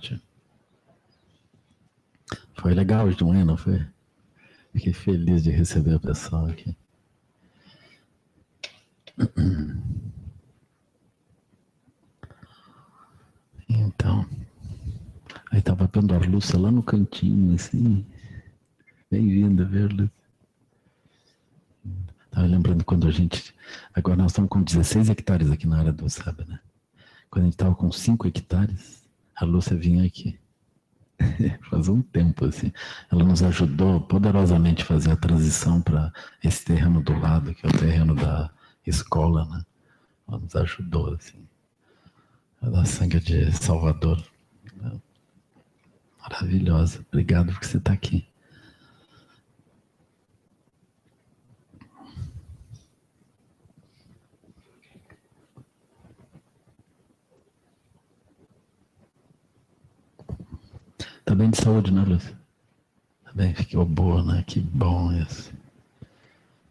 tarde. Foi legal hoje de manhã, não foi? Fiquei feliz de receber o pessoal aqui. Então, aí estava vendo a Lúcia lá no cantinho, assim. Bem-vinda, Lúcia. Estava lembrando quando a gente. Agora nós estamos com 16 hectares aqui na área do Sabe, né? Quando a gente estava com 5 hectares, a Lúcia vinha aqui. Faz um tempo, assim. Ela nos ajudou poderosamente a fazer a transição para esse terreno do lado, que é o terreno da escola, né? Ela nos ajudou, assim. Da sangue de Salvador. Maravilhosa. Obrigado por você estar aqui. Tá bem de saúde, né, Lúcia? Tá bem, ficou boa, né? Que bom isso.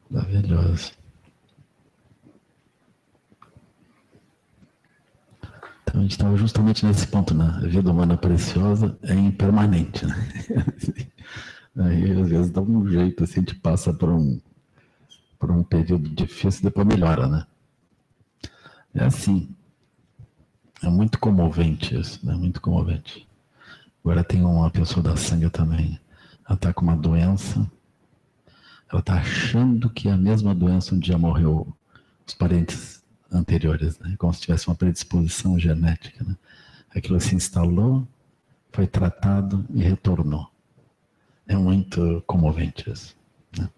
Maravilhoso. Então a gente estava justamente nesse ponto, né? A vida humana preciosa é impermanente, né? Aí às vezes dá um jeito, assim, a gente passa por um, por um período difícil depois melhora, né? É assim. É muito comovente isso, né? Muito comovente. Agora tem uma pessoa da sangue também. Ela está com uma doença. Ela está achando que é a mesma doença onde já morreu os parentes anteriores, né? Como se tivesse uma predisposição genética, né? Aquilo se instalou, foi tratado e retornou. É muito comovente isso, né?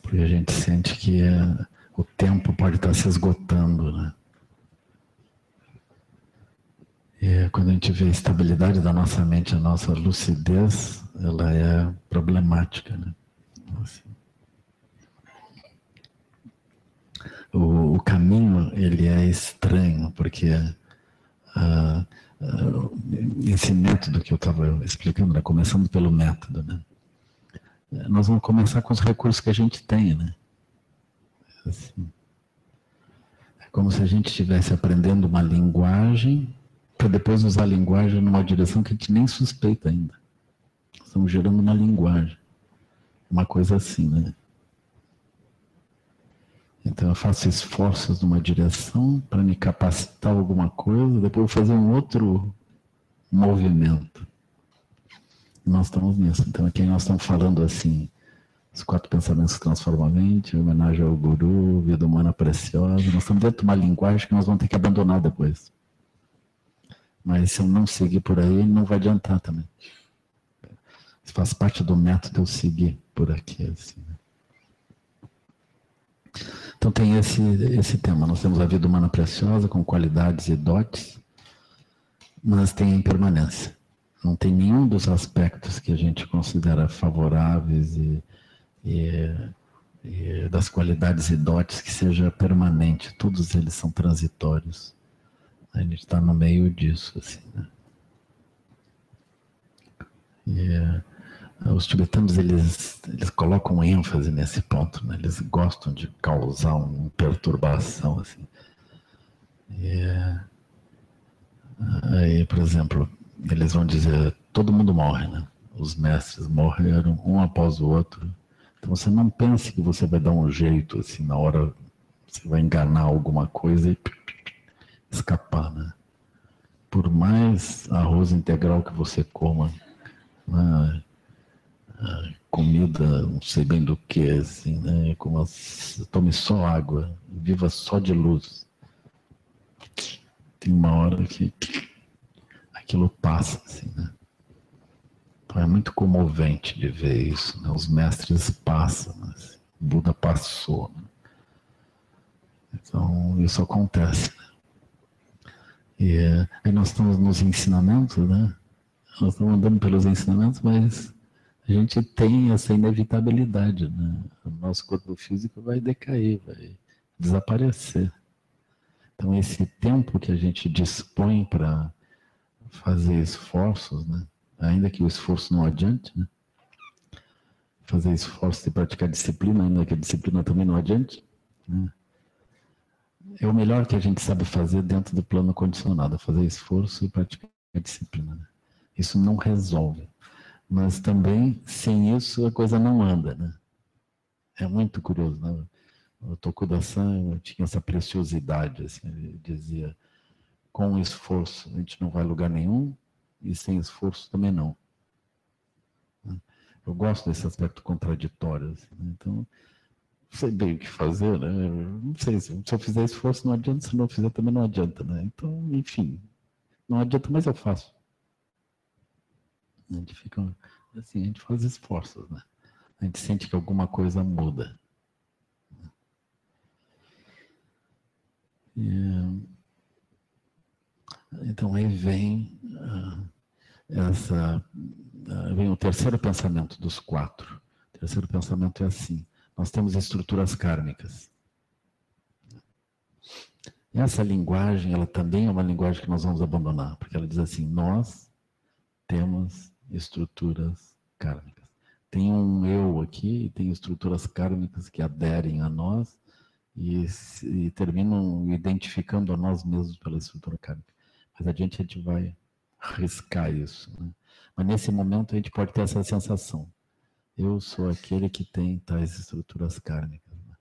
Porque a gente sente que é, o tempo pode estar se esgotando, né? E quando a gente vê a estabilidade da nossa mente, a nossa lucidez, ela é problemática, né? Assim. O, o, caminho, ele é estranho, porque uh, uh, esse método que eu estava explicando, né? começando pelo método, né? Nós vamos começar com os recursos que a gente tem, né? Assim. É como se a gente estivesse aprendendo uma linguagem para depois usar a linguagem numa direção que a gente nem suspeita ainda. Estamos gerando uma linguagem. Uma coisa assim, né? Então eu faço esforços numa direção para me capacitar alguma coisa, depois eu vou fazer um outro movimento. Nós estamos nisso. Então aqui nós estamos falando assim, os quatro pensamentos que transformam a mente, homenagem ao guru, vida humana preciosa. Nós estamos dentro de uma linguagem que nós vamos ter que abandonar depois. Mas se eu não seguir por aí, não vai adiantar também. Isso faz parte do método eu seguir por aqui. Assim, né? Então tem esse, esse tema. Nós temos a vida humana preciosa, com qualidades e dotes, mas tem impermanência. Não tem nenhum dos aspectos que a gente considera favoráveis e, e, e das qualidades e dotes que seja permanente. Todos eles são transitórios. A gente está no meio disso, assim, né? E uh, os tibetanos, eles, eles colocam ênfase nesse ponto, né? Eles gostam de causar uma perturbação, assim. E, uh, aí, por exemplo, eles vão dizer, todo mundo morre, né? Os mestres morreram um após o outro. Então você não pense que você vai dar um jeito, assim, na hora você vai enganar alguma coisa e escapar, né? Por mais arroz integral que você coma, né? comida, não sei bem do que, assim, né? Como tome só água, viva só de luz. Tem uma hora que aquilo passa, assim, né? Então é muito comovente de ver isso, né? Os mestres passam, o Buda passou, né? Então isso acontece, E aí nós estamos nos ensinamentos, né? Nós estamos andando pelos ensinamentos, mas a gente tem essa inevitabilidade, né? O nosso corpo físico vai decair, vai desaparecer. Então esse tempo que a gente dispõe para fazer esforços, né? Ainda que o esforço não adiante, né? Fazer esforço e praticar disciplina, ainda que a disciplina também não adiante, né? É o melhor que a gente sabe fazer dentro do plano condicionado, fazer esforço e praticar disciplina. Né? Isso não resolve. Mas também, sem isso, a coisa não anda, né? É muito curioso, né? O Tokuda-san tinha essa preciosidade, assim, ele dizia, com esforço a gente não vai a lugar nenhum, e sem esforço também não. Eu gosto desse aspecto contraditório. Assim, né? Então, sei bem o que fazer, né? Não sei, se, eu fizer esforço não adianta, se não fizer também não adianta, né? Então, enfim, não adianta, mas eu faço. A gente fica assim, a gente faz esforços, né? A gente sente que alguma coisa muda. E, então aí vem uh, essa uh, vem o terceiro pensamento dos quatro. O terceiro pensamento é assim: nós temos estruturas kármicas. E essa linguagem, ela também é uma linguagem que nós vamos abandonar, porque ela diz assim: nós temos estruturas kármicas. Tem um eu aqui tem estruturas kármicas que aderem a nós e, e terminam identificando a nós mesmos pela estrutura kármica. Mas adiante a gente vai riscar isso. Né? Mas nesse momento a gente pode ter essa sensação. Eu sou aquele que tem tais estruturas kármicas. Né?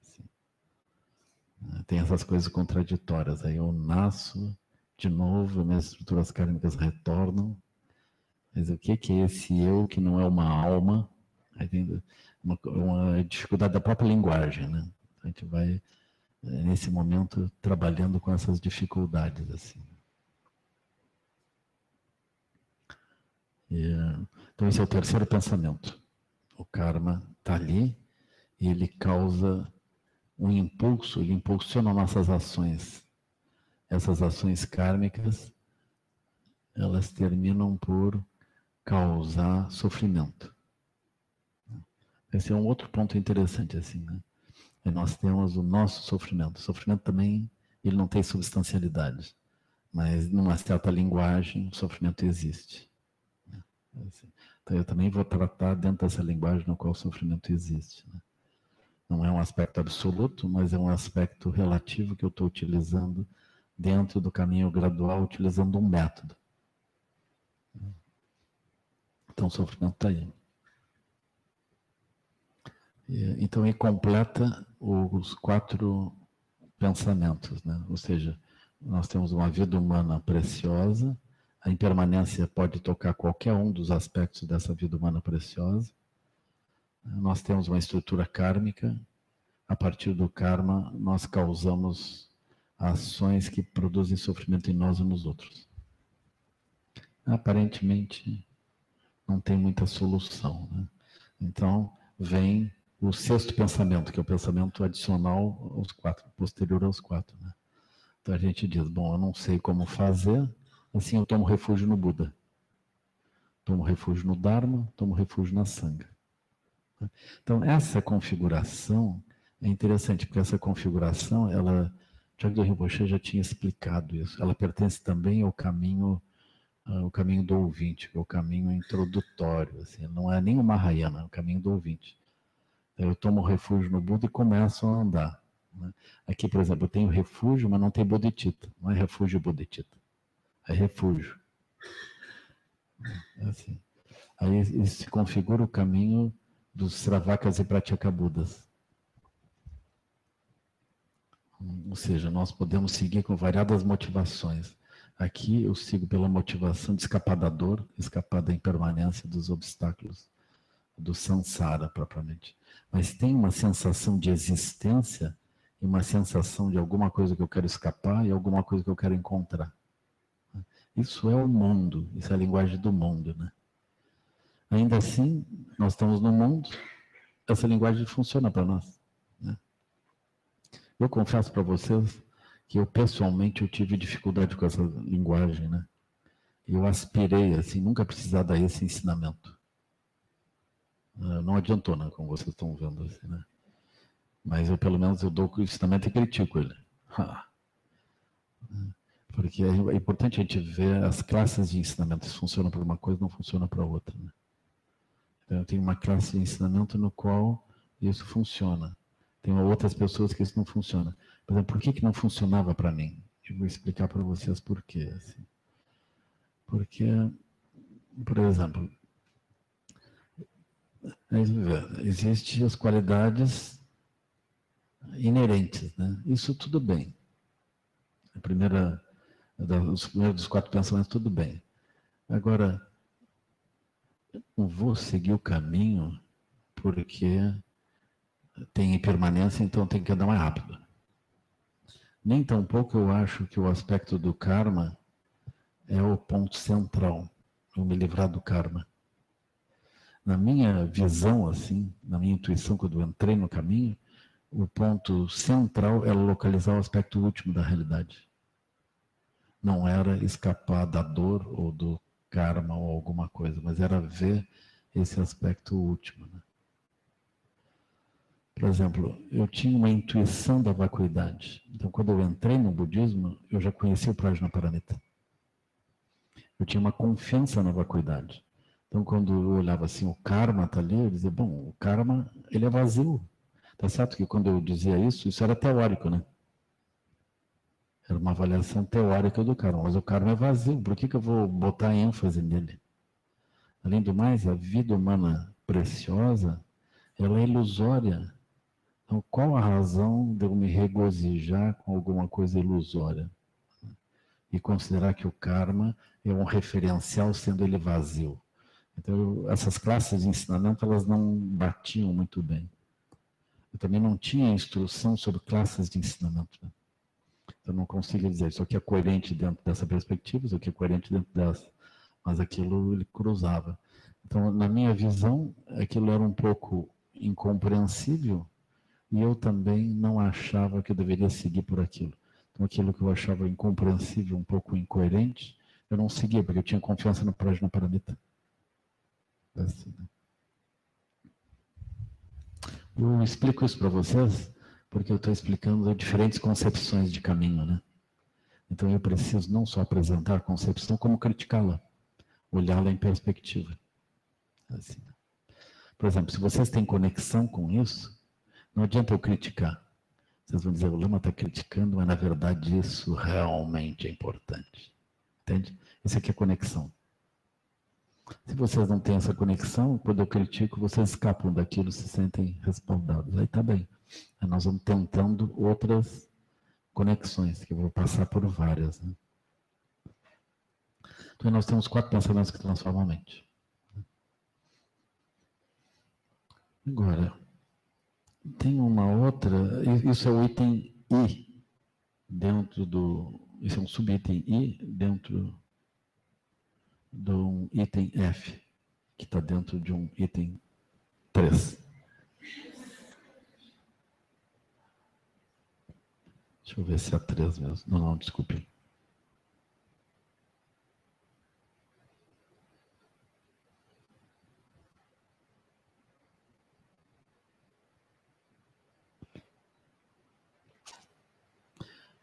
Assim. Né? Tem essas coisas contraditórias. Aí eu nasço de novo, minhas estruturas kármicas retornam. Mas o que, que é esse eu que não é uma alma? Aí tem uma, uma dificuldade da própria linguagem, né? A gente vai, eh, nesse momento, trabalhando com essas dificuldades. assim. E, então, esse é o terceiro pensamento. O karma está ali e ele causa um impulso, ele impulsiona nossas ações. Essas ações kármicas, elas terminam por causar sofrimento. Esse é um outro ponto interessante, assim, né? E nós temos o nosso sofrimento. O sofrimento também, ele não tem substancialidade. Mas numa certa linguagem, o sofrimento existe. Assim. Então eu também vou tratar dentro dessa linguagem no qual o sofrimento existe. Né? Não é um aspecto absoluto, mas é um aspecto relativo que eu estou utilizando dentro do caminho gradual, utilizando um método. Então o sofrimento está aí. Então ele completa os quatro pensamentos, né? Ou seja, nós temos uma vida humana preciosa, a impermanência pode tocar qualquer um dos aspectos dessa vida humana preciosa. Nós temos uma estrutura kármica, a partir do karma nós causamos ações que produzem sofrimento em nós e nos outros. Aparentemente não tem muita solução. Né? Então vem o sexto pensamento, que é o pensamento adicional aos quatro, posterior aos quatro. Né? Então a gente diz, bom, eu não sei como fazer, assim eu tomo refúgio no Buda. Tomo refúgio no Dharma, tomo refúgio na Sangha. Então essa configuração é interessante, porque essa configuração, ela, Jagdo Rinpoche já tinha explicado isso, ela pertence também ao caminho uh, o caminho do ouvinte, é o caminho introdutório, assim, não é nem o Mahayana, é o caminho do ouvinte. Eu tomo refúgio no Buda e começo a andar. Né? Aqui, por exemplo, eu tenho refúgio, mas não tem bodhicitta. Não é refúgio bodhicitta. É refúgio. É assim. Aí se configura o caminho dos Sravakas e Pratyakabudas. Ou seja, nós podemos seguir com variadas motivações. Aqui eu sigo pela motivação de escapar da dor, escapar da impermanência dos obstáculos do samsara propriamente. Mas tem uma sensação de existência e uma sensação de alguma coisa que eu quero escapar e alguma coisa que eu quero encontrar. Isso é o mundo, isso é a linguagem do mundo, né? Ainda assim, nós estamos no mundo, essa linguagem funciona para nós. Né? Eu confesso para vocês que eu pessoalmente eu tive dificuldade com essa linguagem, né? Eu aspirei assim, nunca precisar dar esse ensinamento. Ah, não adiantou, né? Como vocês estão vendo assim, né? Mas eu, pelo menos, eu dou o ensinamento e critico ele. Porque é importante a gente ver as classes de ensinamento. Se funciona para uma coisa, não funciona para outra. Né? Então, eu tenho uma classe de ensinamento no qual isso funciona. Tem outras pessoas que isso não funciona. Por exemplo, por que, que não funcionava para mim? Eu vou explicar para vocês por quê. Assim. Porque, por exemplo, existem as qualidades inerentes, né? Isso tudo bem. A primeira, os primeiros dos quatro pensamentos, tudo bem. Agora, eu não vou seguir o caminho porque tem impermanência, então tem que andar mais rápido. Nem tampouco eu acho que o aspecto do karma é o ponto central, eu me livrar do karma. Na minha visão, assim, na minha intuição, quando eu entrei no caminho, o ponto central era localizar o aspecto último da realidade. Não era escapar da dor ou do karma ou alguma coisa, mas era ver esse aspecto último. Né? Por exemplo, eu tinha uma intuição da vacuidade. Então, quando eu entrei no budismo, eu já conhecia o Prajnaparamita. Eu tinha uma confiança na vacuidade. Então, quando eu olhava assim, o karma está ali, eu dizia, bom, o karma, ele é vazio. Tá certo que quando eu dizia isso, isso era teórico, né? Era uma avaliação teórica do karma, mas o karma é vazio, por que, que eu vou botar ênfase nele? Além do mais, a vida humana preciosa, ela é ilusória. Então, qual a razão de eu me regozijar com alguma coisa ilusória? E considerar que o karma é um referencial, sendo ele vazio. Então, essas classes de ensinamento, elas não batiam muito bem. Eu também não tinha instrução sobre classes de ensinamento. Então, não consigo dizer isso aqui é coerente dentro dessa perspectiva, isso aqui é coerente dentro dessa. Mas aquilo ele cruzava. Então, na minha visão, aquilo era um pouco incompreensível e eu também não achava que eu deveria seguir por aquilo. Então, aquilo que eu achava incompreensível, um pouco incoerente, eu não seguia, porque eu tinha confiança no Prajna Paramita. Assim, né? Eu explico isso para vocês porque eu estou explicando diferentes concepções de caminho, né? Então eu preciso não só apresentar a concepção, como criticá-la, olhá-la em perspectiva. Assim, né? Por exemplo, se vocês têm conexão com isso, não adianta eu criticar. Vocês vão dizer, o Lama está criticando, mas na verdade isso realmente é importante. Entende? Isso aqui é conexão. Se vocês não têm essa conexão, quando eu critico, vocês escapam daquilo, se sentem respaldados. Aí tá bem. Aí nós vamos tentando outras conexões, que eu vou passar por várias. Né? Então nós temos quatro pensamentos que transformam a mente. Agora, tem uma outra, isso é o item I, dentro do. Isso é um subitem I dentro do item F, que está dentro de um item 3. Deixa eu ver se é 3 mesmo. Não, não, desculpe.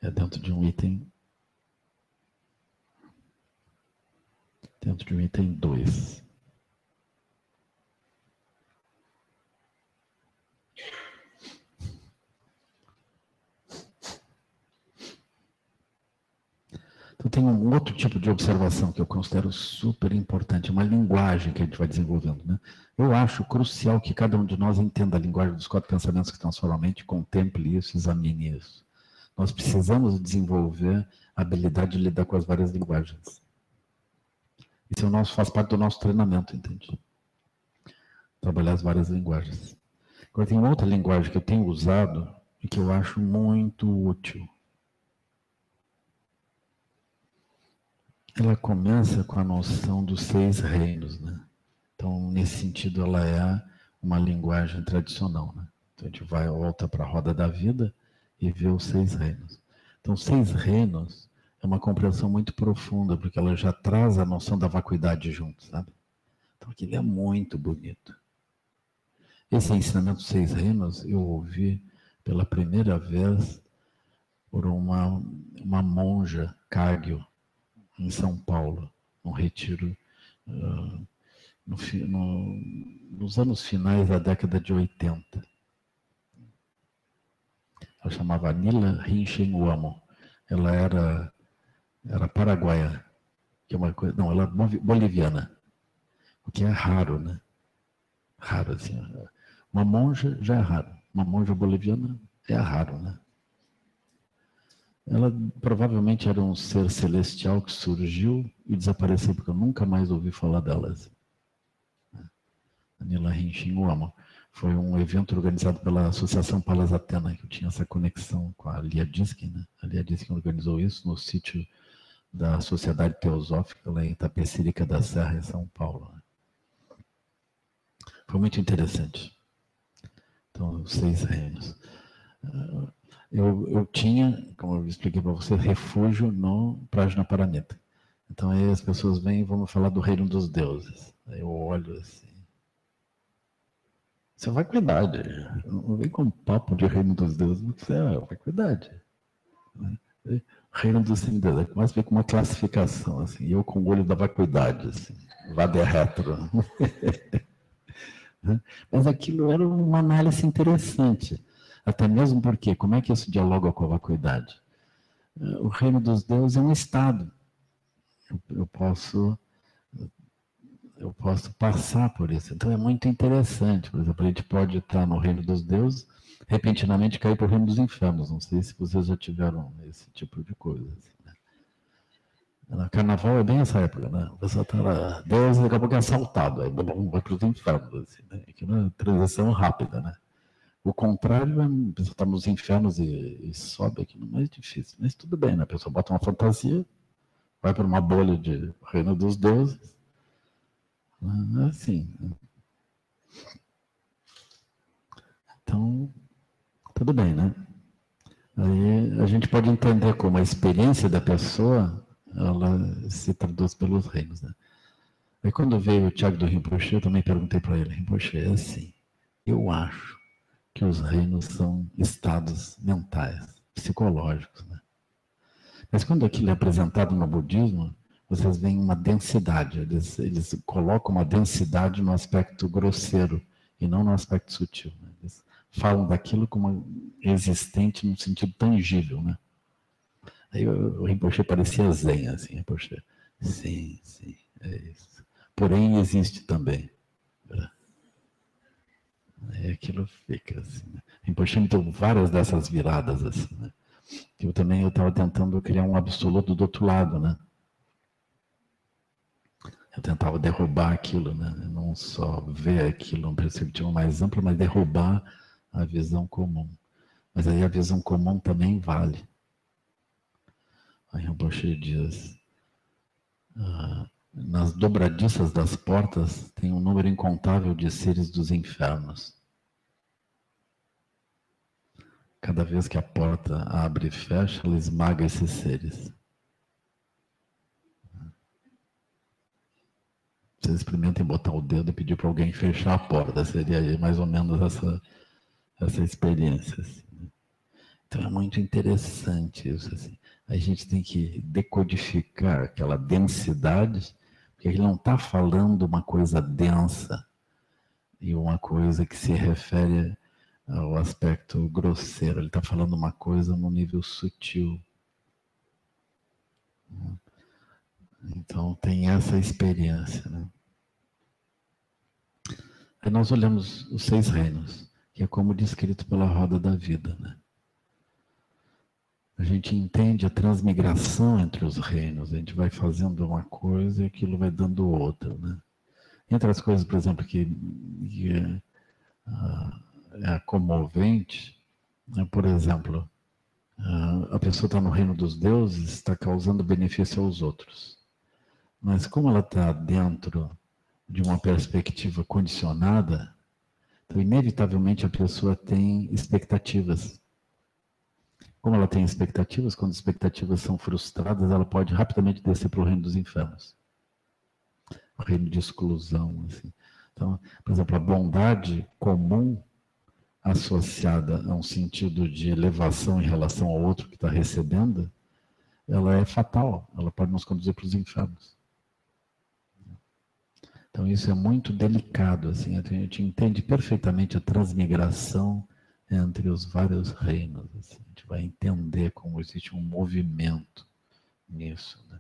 é dentro de um item. Dentro de um item 2. Então, tem um outro tipo de observação que eu considero super importante, uma linguagem que a gente vai desenvolvendo. Né? Eu acho crucial que cada um de nós entenda a linguagem dos quatro pensamentos que transformam a mente, contemple isso, examine isso. Nós precisamos desenvolver a habilidade de lidar com as várias linguagens. Isso é nosso, faz parte do nosso treinamento, entende? Trabalhar as várias linguagens. Agora, tem uma outra linguagem que eu tenho usado e que eu acho muito útil. Ela começa com a noção dos seis reinos, né? Então, nesse sentido, ela é uma linguagem tradicional, né? Então, a gente vai volta para a roda da vida e vê os seis reinos. Então, seis reinos é uma compreensão muito profunda, porque ela já traz a noção da vacuidade junto, sabe? Então, aquilo é muito bonito. Esse ensinamento seis reinos eu ouvi pela primeira vez por uma, uma monja Kagyu, em São Paulo, num retiro uh, no, no, nos anos finais da década de 80. Ela chamava Nila Rinchen Uamo. Ela era, era paraguaia. que é uma coisa. Não, ela é boliviana, o que é raro, né? Raro, assim. Uma monja já é raro. Uma monja boliviana é raro, né? Ela provavelmente era um ser celestial que surgiu e desapareceu, porque eu nunca mais ouvi falar delas. Anila Hinshinguama. Foi um evento organizado pela Associação Palas Atena, que tinha essa conexão com a Lia Diskin. Né? A Lia Diskin organizou isso no sítio da Sociedade Teosófica, lá em Itapecerica da Serra, em São Paulo. Né? Foi muito interessante. Então, seis reinos. Ah, eu, eu tinha, como eu expliquei para você, refúgio no Prajna Paranita. Então aí as pessoas vêm e vão falar do reino dos deuses. Aí eu olho assim. Isso é vacuidade. Não vem com papo de reino dos deuses, isso é vacuidade. Reino dos semideuses. Começa a ver com uma classificação, assim. Eu com o olho da vacuidade, assim. Vade retro. Mas aquilo era uma análise interessante. Até mesmo porque, como é que isso dialoga com a vacuidade? O reino dos deuses é um estado. Eu posso eu posso passar por isso. Então é muito interessante. Por exemplo, a gente pode estar no reino dos deuses, repentinamente cair para o reino dos infernos. Não sei se vocês já tiveram esse tipo de coisa. Assim, né? Carnaval é bem essa época, né? O pessoal está lá, Deus daqui a pouco é assaltado, aí vai para os infernos. Assim, né? Aquilo é uma transição rápida, né? O contrário é a pessoa está nos infernos e, e sobe aqui, é mais difícil. Mas tudo bem, né? A pessoa bota uma fantasia, vai para uma bolha de reino dos deuses, assim. Então, tudo bem, né? Aí a gente pode entender como a experiência da pessoa, ela se traduz pelos reinos, né? Aí quando veio o Tiago do Rinpoche, eu também perguntei para ele, Rinpoche, é assim, eu acho que os reinos são estados mentais, psicológicos, né? Mas quando aquilo é apresentado no budismo, vocês veem uma densidade, eles, eles colocam uma densidade no aspecto grosseiro e não no aspecto sutil. Né? Falam daquilo como existente no sentido tangível. Né? Aí o, Rinpoche parecia zen, assim, Rinpoche. Sim, sim, é isso. Porém, existe também. Aí aquilo fica assim. Né? Rinpoche me deu várias dessas viradas, assim, né? Eu também estava tentando criar um absoluto do outro lado, né? Eu tentava derrubar aquilo, né? não só ver aquilo numa perspectiva mais ampla, mas derrubar a visão comum. Mas aí a visão comum também vale. Aí Rinpoche diz, ah, nas dobradiças das portas tem um número incontável de seres dos infernos. Cada vez que a porta abre e fecha, ela esmaga esses seres. Vocês experimentem botar o dedo e pedir para alguém fechar a porta. Seria mais ou menos essa, essa experiência. Assim, né? Então é muito interessante isso. Assim. A gente tem que decodificar aquela densidade, porque ele não está falando uma coisa densa e uma coisa que se refere ao aspecto grosseiro. Ele está falando uma coisa no nível sutil. Então tem essa experiência. Né? Aí nós olhamos os seis reinos, que é como descrito pela roda da vida. Né? A gente entende a transmigração entre os reinos, a gente vai fazendo uma coisa e aquilo vai dando outra. Né? Entre as coisas, por exemplo, que, que é, é comovente, né? por exemplo, a pessoa está no reino dos deuses, está causando benefício aos outros. Mas como ela está dentro de uma perspectiva condicionada, inevitavelmente a pessoa tem expectativas. Como ela tem expectativas, quando expectativas são frustradas, ela pode rapidamente descer para o reino dos infernos. O reino de exclusão. Assim. Então, por exemplo, a bondade comum associada a um sentido de elevação em relação ao outro que está recebendo, ela é fatal. Ela pode nos conduzir para os infernos. Então isso é muito delicado, assim, a gente entende perfeitamente a transmigração entre os vários reinos. Assim, a gente vai entender como existe um movimento nisso. Né?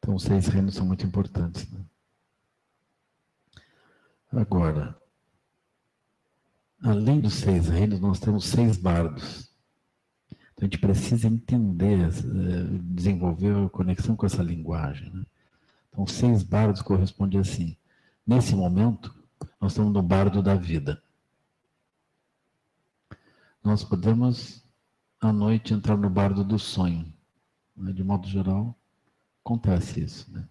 Então, os seis reinos são muito importantes. Né? Agora, além dos seis reinos, nós temos seis bardos. Então, a gente precisa entender, eh, desenvolver a conexão com essa linguagem. Né? Então, seis bardos corresponde assim. Nesse momento, nós estamos no bardo da vida. Nós podemos, à noite, entrar no bardo do sonho. Né? De modo geral, acontece isso. Né?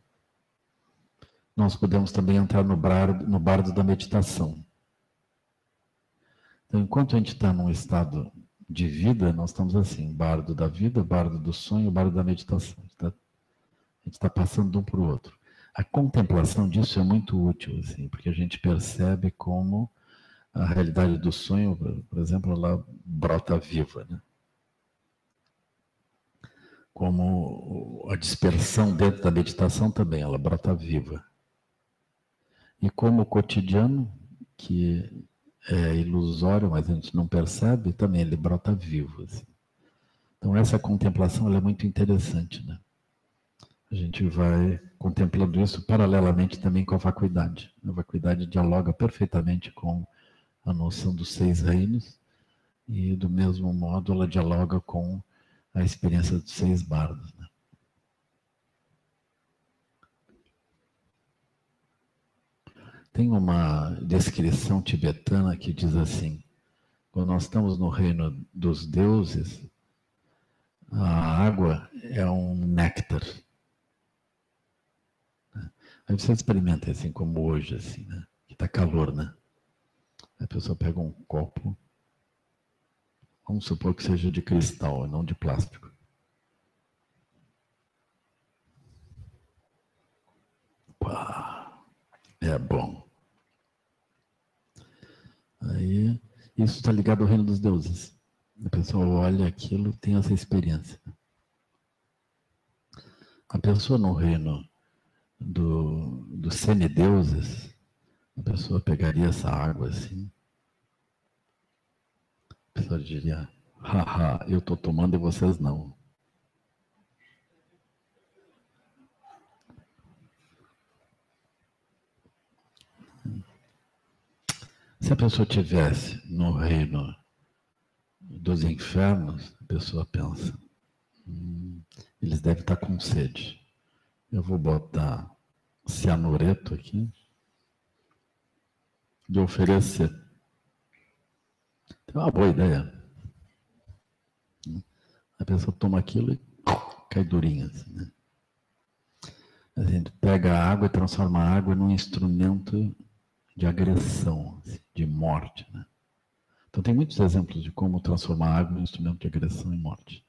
Nós podemos também entrar no bardo, no bardo da meditação. Então, enquanto a gente está num estado de vida, nós estamos assim, bardo da vida, bardo do sonho, bardo da meditação. A gente está tá passando de um para o outro. A contemplação disso é muito útil, assim, porque a gente percebe como a realidade do sonho, por exemplo, ela brota viva, né? Como a dispersão dentro da meditação também, ela brota viva. E como o cotidiano, que é ilusório, mas a gente não percebe, também ele brota vivo. Assim. Então essa contemplação é muito interessante, né? A gente vai contemplando isso paralelamente também com a vacuidade. A vacuidade dialoga perfeitamente com a noção dos seis reinos e do mesmo modo ela dialoga com a experiência dos seis bardos. Né? Tem uma descrição tibetana que diz assim: quando nós estamos no reino dos deuses, a água é um néctar. Aí você experimenta assim como hoje, assim, né? Que está calor, né? A pessoa pega um copo, vamos supor que seja de cristal, não de plástico. Pá, é bom. Aí, isso está ligado ao reino dos deuses. A pessoa olha aquilo, tem essa experiência. A pessoa no reino do, dos semideuses, a pessoa pegaria essa água assim, a pessoa diria, haha, eu estou tomando e vocês não. Se a pessoa tivesse no reino dos infernos, a pessoa pensa, hum, eles devem estar com sede. Eu vou botar cianureto aqui de oferecer. É uma boa ideia. A pessoa toma aquilo e cai durinha. Assim, né? A gente pega a água e transforma a água num instrumento de agressão, assim, de morte. Né? Então tem muitos exemplos de como transformar a água num instrumento de agressão e morte.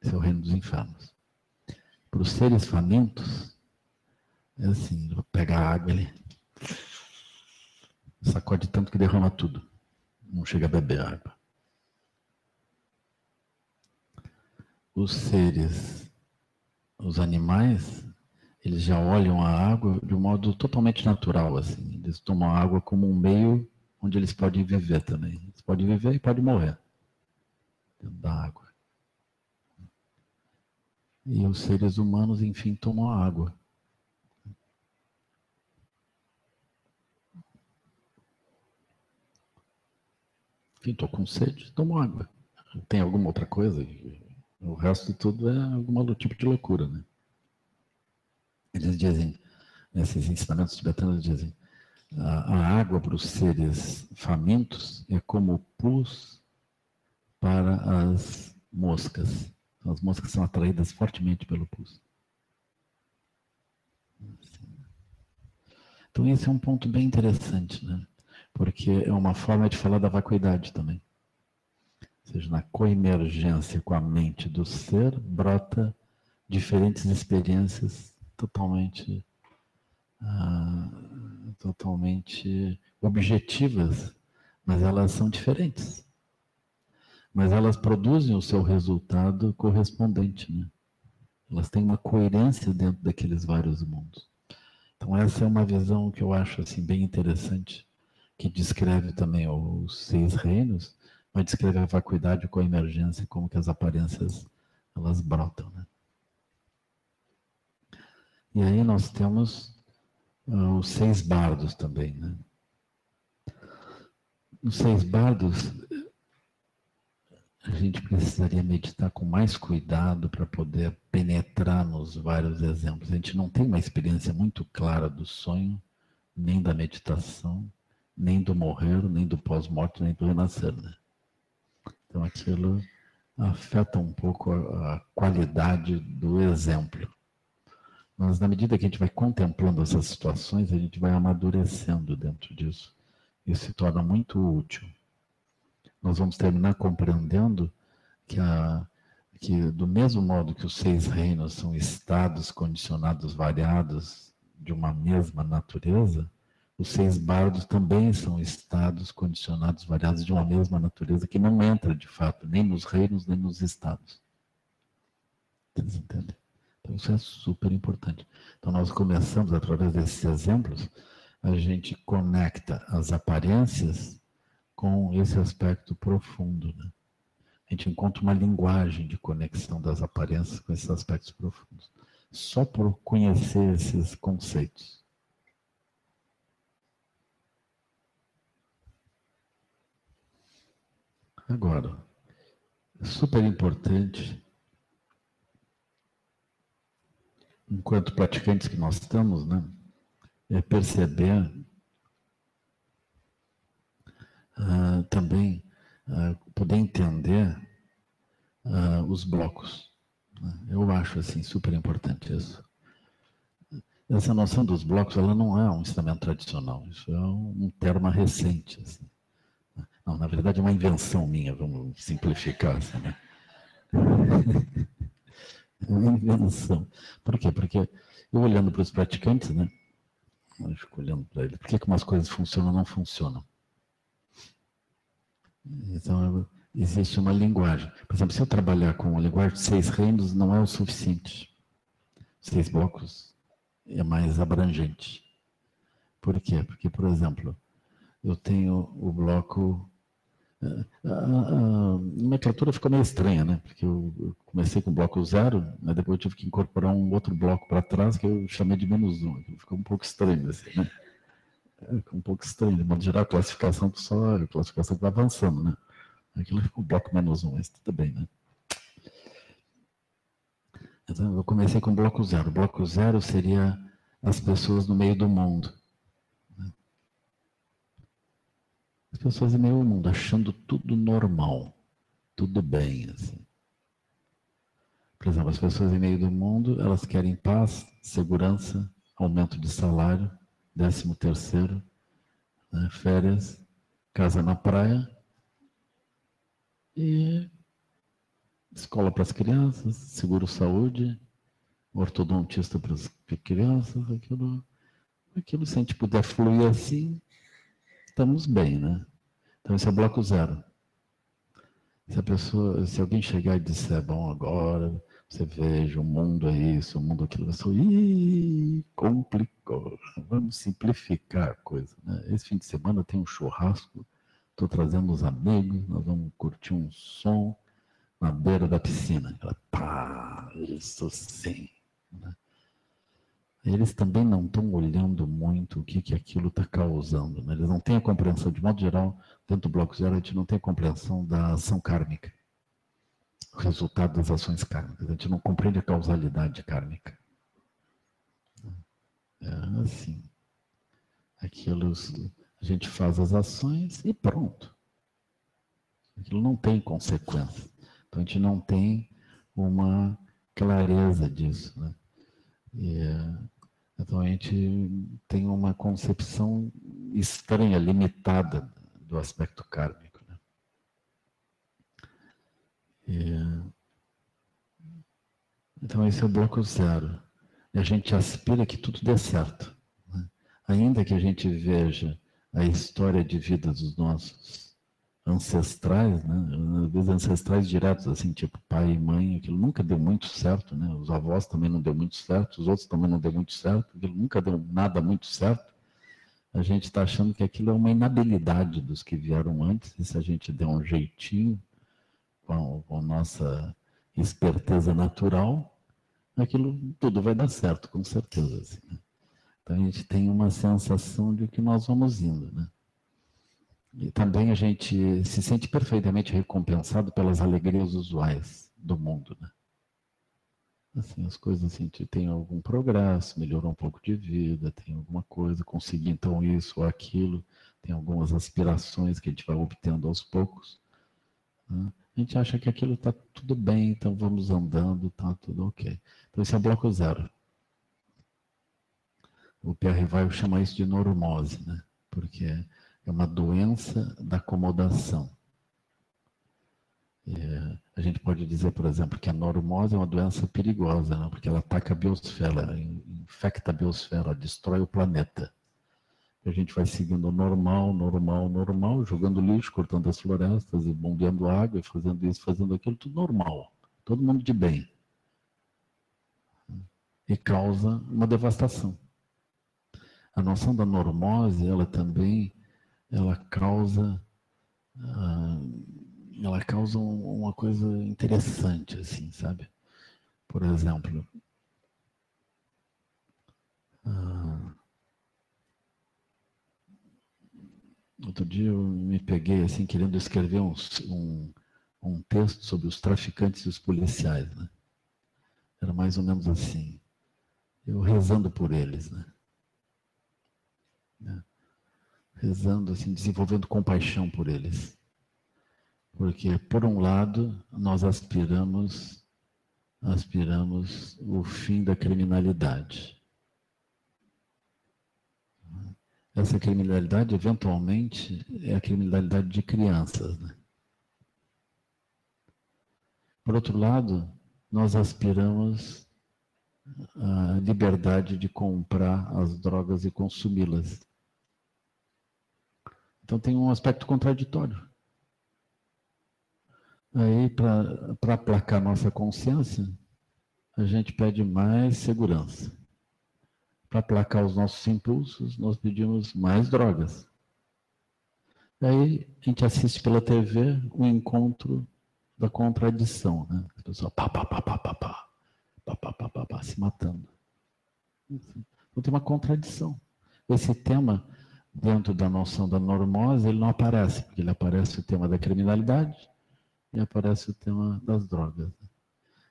Esse é o reino dos infernos. Para os seres famintos, assim, pega a água, ele sacode tanto que derrama tudo. Não chega a beber água. Os seres, os animais, eles já olham a água de um modo totalmente natural, assim. Eles tomam a água como um meio onde eles podem viver também. Eles podem viver e podem morrer dentro da água. E os seres humanos, enfim, tomam a água. Estou com sede, tomo água. Tem alguma outra coisa? O resto de tudo é algum tipo de loucura, né? Eles dizem, nesses ensinamentos tibetanos dizem, a, a água para os seres famintos é como pus para as moscas. As moscas são atraídas fortemente pelo pus. Então esse é um ponto bem interessante, né? Porque é uma forma de falar da vacuidade também. Ou seja, na coemergência com a mente do ser, brota diferentes experiências totalmente, ah, totalmente objetivas, mas elas são diferentes. Mas elas produzem o seu resultado correspondente, né? Elas têm uma coerência dentro daqueles vários mundos. Então essa é uma visão que eu acho assim bem interessante, que descreve também os seis reinos, mas descreve a vacuidade com a emergência, como que as aparências elas brotam, né? E aí nós temos uh, os seis bardos também, né? Os seis bardos, a gente precisaria meditar com mais cuidado para poder penetrar nos vários exemplos. A gente não tem uma experiência muito clara do sonho, nem da meditação, nem do morrer, nem do pós-morte, nem do renascer. Né? Então aquilo afeta um pouco a, a qualidade do exemplo. Mas na medida que a gente vai contemplando essas situações, a gente vai amadurecendo dentro disso. E se torna muito útil. Nós vamos terminar compreendendo que, a, que do mesmo modo que os seis reinos são estados condicionados variados de uma mesma natureza, os seis bardos também são estados condicionados variados de uma mesma natureza que não entra de fato nem nos reinos nem nos estados. Vocês entendem? Então isso é super importante. Então nós começamos através desses exemplos, a gente conecta as aparências com esse aspecto profundo, né? A gente encontra uma linguagem de conexão das aparências com esses aspectos profundos. Só por conhecer esses conceitos. Agora, super importante, enquanto praticantes que nós estamos, né, é perceber uh, também, uh, poder entender uh, os blocos. Né? Eu acho assim super importante isso. Essa noção dos blocos, ela não é um ensinamento tradicional, isso é um termo recente. Assim. Não, na verdade é uma invenção minha, vamos simplificar. Assim, né? Uma invenção. Por quê? Porque eu olhando para os praticantes, né? Eu fico olhando para eles. Por que, que umas coisas funcionam ou não funcionam? Então, existe uma linguagem. Por exemplo, se eu trabalhar com a linguagem de seis reinos, não é o suficiente. Seis blocos é mais abrangente. Por quê? Porque, por exemplo, eu tenho o bloco a, a, nomenclatura ficou meio estranha, né? Porque eu, comecei com bloco zero, mas depois eu tive que incorporar um outro bloco para trás que eu chamei de menos um. Ficou um pouco estranho, assim, né? É, ficou um pouco estranho. De modo geral, a classificação só a classificação vai avançando, né? Aquilo ficou bloco menos um, mas tudo bem, né? Então, eu comecei com bloco zero. O bloco zero seria as pessoas no meio do mundo. As pessoas em meio ao mundo achando tudo normal, tudo bem, assim. Por exemplo, as pessoas em meio do mundo, elas querem paz, segurança, aumento de salário, décimo terceiro, né, férias, casa na praia e escola para as crianças, seguro saúde, ortodontista para as crianças, aquilo, aquilo se a gente puder fluir assim, estamos bem, né? Então esse é bloco zero. Se a pessoa, se alguém chegar e disser, bom, agora você veja, o mundo é isso, o mundo é aquilo, eu sou, ih, complicou. Vamos simplificar a coisa, né? Esse fim de semana tem um churrasco, estou trazendo os amigos, nós vamos curtir um som na beira da piscina. Ela, pá, isso sim. Né? Eles também não estão olhando muito o que, que aquilo está causando. Né? Eles não têm a compreensão, de modo geral, dentro do bloco zero, a gente não tem a compreensão da ação kármica, o resultado das ações kármicas. A gente não compreende a causalidade kármica. É assim. Aquilo, a gente faz as ações e pronto. Aquilo não tem consequência. Então a gente não tem uma clareza disso. Né? E, então a gente tem uma concepção estranha, limitada do aspecto kármico. Né? E, então esse é o bloco zero. E a gente aspira que tudo dê certo. Né? Ainda que a gente veja a história de vida dos nossos ancestrais, né? Às vezes ancestrais diretos, assim, tipo pai e mãe, aquilo nunca deu muito certo, né? Os avós também não deu muito certo, os outros também não deu muito certo, aquilo nunca deu nada muito certo. A gente está achando que aquilo é uma inabilidade dos que vieram antes, e se a gente der um jeitinho com, com nossa esperteza natural, aquilo tudo vai dar certo, com certeza. Assim, né? Então a gente tem uma sensação de que nós vamos indo, né? E também a gente se sente perfeitamente recompensado pelas alegrias usuais do mundo, né? Assim, as coisas assim, tem algum progresso, melhorou um pouco de vida, tem alguma coisa, consegui então isso ou aquilo, tem algumas aspirações que a gente vai obtendo aos poucos. Né? A gente acha que aquilo está tudo bem, então vamos andando, está tudo ok. Então esse é bloco zero. O Pierre vai chamar isso de normose, né? Porque é uma doença da acomodação. É, a gente pode dizer, por exemplo, que a normose é uma doença perigosa, né? porque ela ataca a biosfera, infecta a biosfera, destrói o planeta. A gente vai seguindo normal, normal, normal, jogando lixo, cortando as florestas e bombeando água, e fazendo isso, fazendo aquilo, tudo normal. Todo mundo de bem. E causa uma devastação. A noção da normose, ela também, ela causa, ah, ela causa uma coisa interessante, assim, sabe? Por exemplo, ah, Outro dia eu me peguei assim querendo escrever um, um, um texto sobre os traficantes e os policiais, né? Era mais ou menos assim. Eu rezando por eles, né? né? Rezando assim, desenvolvendo compaixão por eles. Porque por um lado nós aspiramos aspiramos o fim da criminalidade. essa criminalidade, eventualmente, é a criminalidade de crianças. Né? Por outro lado, nós aspiramos a liberdade de comprar as drogas e consumi-las. Então tem um aspecto contraditório. Aí, para aplacar nossa consciência, a gente pede mais segurança para aplacar os nossos impulsos, nós pedimos mais drogas. Aí a gente assiste pela TV o encontro da contradição, né? A pessoa pá, pá, pá, pá, pá, pá, pá, pá, pá, pá, pá, se matando. Então tem uma contradição. Esse tema, dentro da noção da normose, ele não aparece, porque ele aparece o tema da criminalidade e aparece o tema das drogas.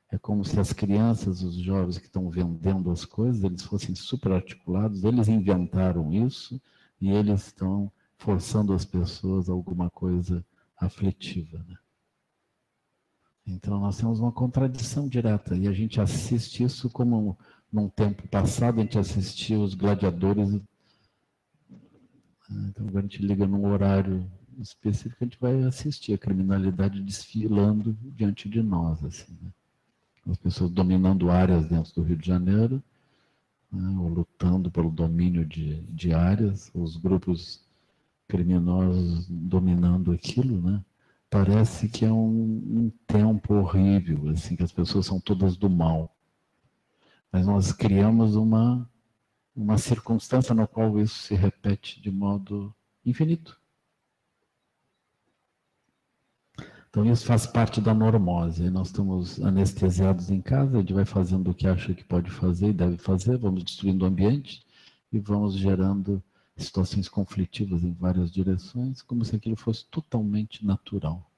É como se as crianças, os jovens que estão vendendo as coisas, eles fossem superarticulados, eles inventaram isso e eles estão forçando as pessoas a alguma coisa aflitiva. Né? Então nós temos uma contradição direta e a gente assiste isso como num tempo passado a gente assistia os gladiadores. Então a gente liga num horário específico, a gente vai assistir a criminalidade desfilando diante de nós. Assim, né? as pessoas dominando áreas dentro do Rio de Janeiro, né, ou lutando pelo domínio de, de áreas, os grupos criminosos dominando aquilo, né? Parece que é um, um tempo horrível, assim, que as pessoas são todas do mal. Mas nós criamos uma, uma circunstância na qual isso se repete de modo infinito. Então isso faz parte da normose. Nós estamos anestesiados em casa, a gente vai fazendo o que acha que pode fazer e deve fazer, vamos destruindo o ambiente e vamos gerando situações conflitivas em várias direções, como se aquilo fosse totalmente natural.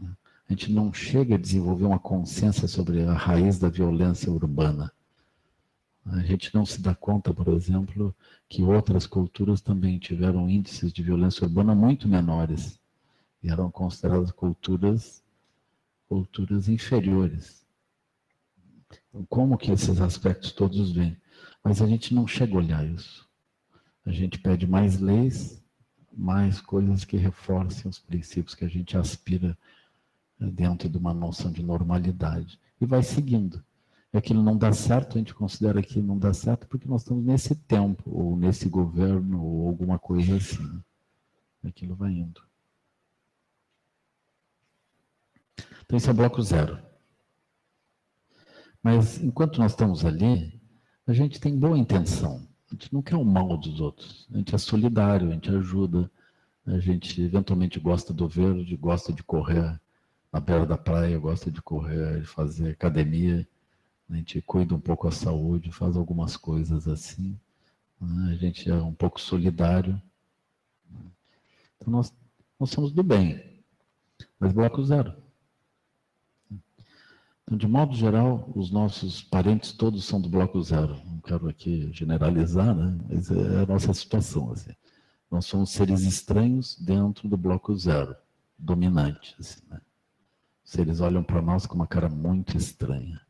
A gente não chega a desenvolver uma consciência sobre a raiz da violência urbana. A gente não se dá conta, por exemplo, que outras culturas também tiveram índices de violência urbana muito menores e eram consideradas culturas culturas inferiores. Então, como que esses aspectos todos vêm? Mas a gente não chega a olhar isso. A gente pede mais leis, mais coisas que reforcem os princípios que a gente aspira eh, dentro de uma noção de normalidade. E vai seguindo. Aquilo não dá certo, a gente considera que não dá certo porque nós estamos nesse tempo, ou nesse governo, ou alguma coisa assim. Aquilo vai indo. Então, esse é o bloco zero. Mas, enquanto nós estamos ali, a gente tem boa intenção. A gente não quer o mal dos outros. A gente é solidário, a gente ajuda. A gente eventualmente gosta do verde, gosta de correr na beira da praia, gosta de correr, de fazer academia. A gente cuida um pouco a saúde, faz algumas coisas assim, né? a gente é um pouco solidário. Então nós, nós somos do bem, mas bloco zero. Então, de modo geral, os nossos parentes todos são do bloco zero. Não quero aqui generalizar, né? mas é a nossa situação. Assim. Nós somos seres estranhos dentro do bloco zero, dominante. Assim, né? Seres olham para nós com uma cara muito estranha.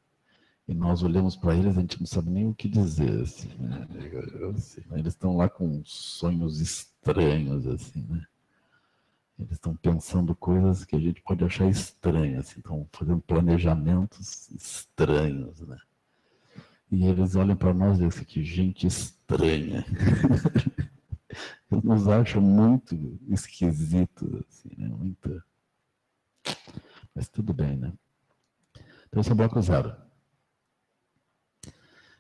E nós olhamos para eles, a gente não sabe nem o que dizer. Assim, né? assim, eles estão lá com sonhos estranhos, assim, né? Eles estão pensando coisas que a gente pode achar estranhas, assim, estão fazendo planejamentos estranhos, né? E eles olham para nós e dizem que gente estranha. Eles nos acham muito esquisitos, assim, né? Muito... Mas tudo bem, né? Então esse é o bloco zero.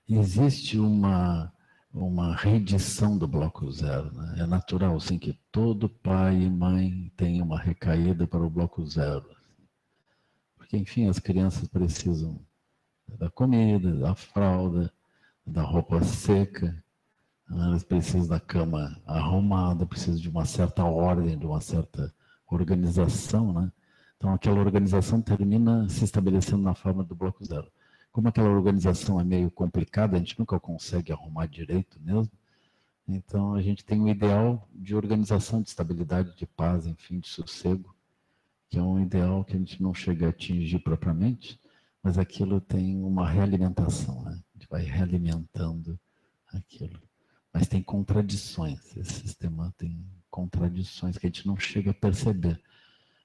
Existe uma uma reedição do bloco zero. Né? É natural, sim, que todo pai e mãe tenha uma recaída para o bloco zero. Porque, enfim, as crianças precisam da comida, da fralda, da roupa seca, né? elas precisam da cama arrumada, precisam de uma certa ordem, de uma certa organização, né? Então, aquela organização termina se estabelecendo na forma do bloco zero como aquela organização é meio complicada, a gente nunca consegue arrumar direito mesmo. Então a gente tem um ideal de organização, de estabilidade, de paz, enfim, de sossego, que é um ideal que a gente não chega a atingir propriamente, mas aquilo tem uma realimentação, né? A gente vai realimentando aquilo. Mas tem contradições, esse sistema tem contradições que a gente não chega a perceber.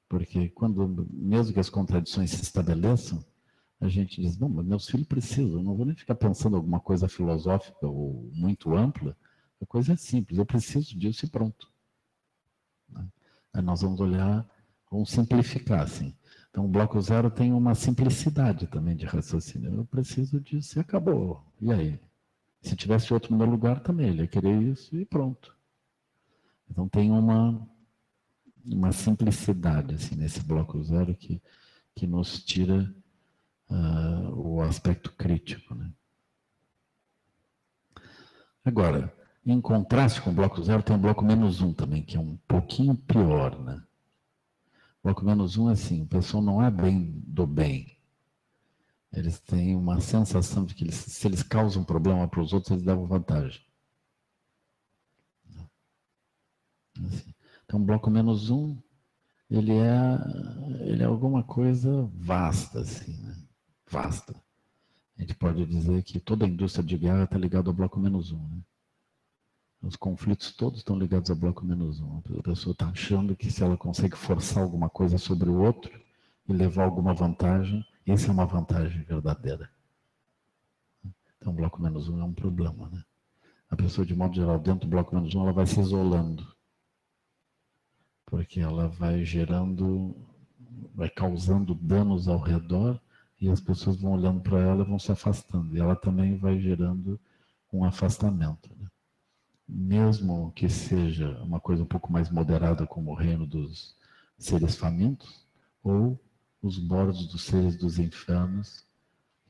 Porque quando, mesmo que as contradições se estabeleçam, a gente diz, bom, mas meus filhos precisam, não vou nem ficar pensando alguma coisa filosófica ou muito ampla, a coisa é simples, eu preciso disso e pronto. Né? Aí nós vamos olhar, vamos simplificar, assim. Então, o bloco zero tem uma simplicidade também de raciocínio. Eu preciso disso e acabou. E aí? Se tivesse outro no meu lugar também, ele ia querer isso e pronto. Então, tem uma, uma simplicidade assim, nesse bloco zero que, que nos tira uh, o aspecto crítico. Né? Agora, em contraste com o bloco zero, tem o bloco menos um também, que é um pouquinho pior. Né? O bloco menos um é assim, o pessoal não é bem do bem. Eles têm uma sensação de que eles, se eles causam problema para os outros, eles levam vantagem. Assim. Então, bloco menos um, ele é, ele é alguma coisa vasta, assim, né? Vasta. A gente pode dizer que toda a indústria de guerra está ligada ao bloco menos um. Né? Os conflitos todos estão ligados ao bloco menos um. A pessoa está achando que se ela consegue forçar alguma coisa sobre o outro e levar alguma vantagem, isso é uma vantagem verdadeira. Então, o bloco menos um é um problema. Né? A pessoa, de modo geral, dentro do bloco menos um, ela vai se isolando. Porque ela vai gerando, vai causando danos ao redor e as pessoas vão olhando para ela vão se afastando. E ela também vai gerando um afastamento. Né? Mesmo que seja uma coisa um pouco mais moderada, como o reino dos seres famintos, ou os bordos dos seres dos infernos,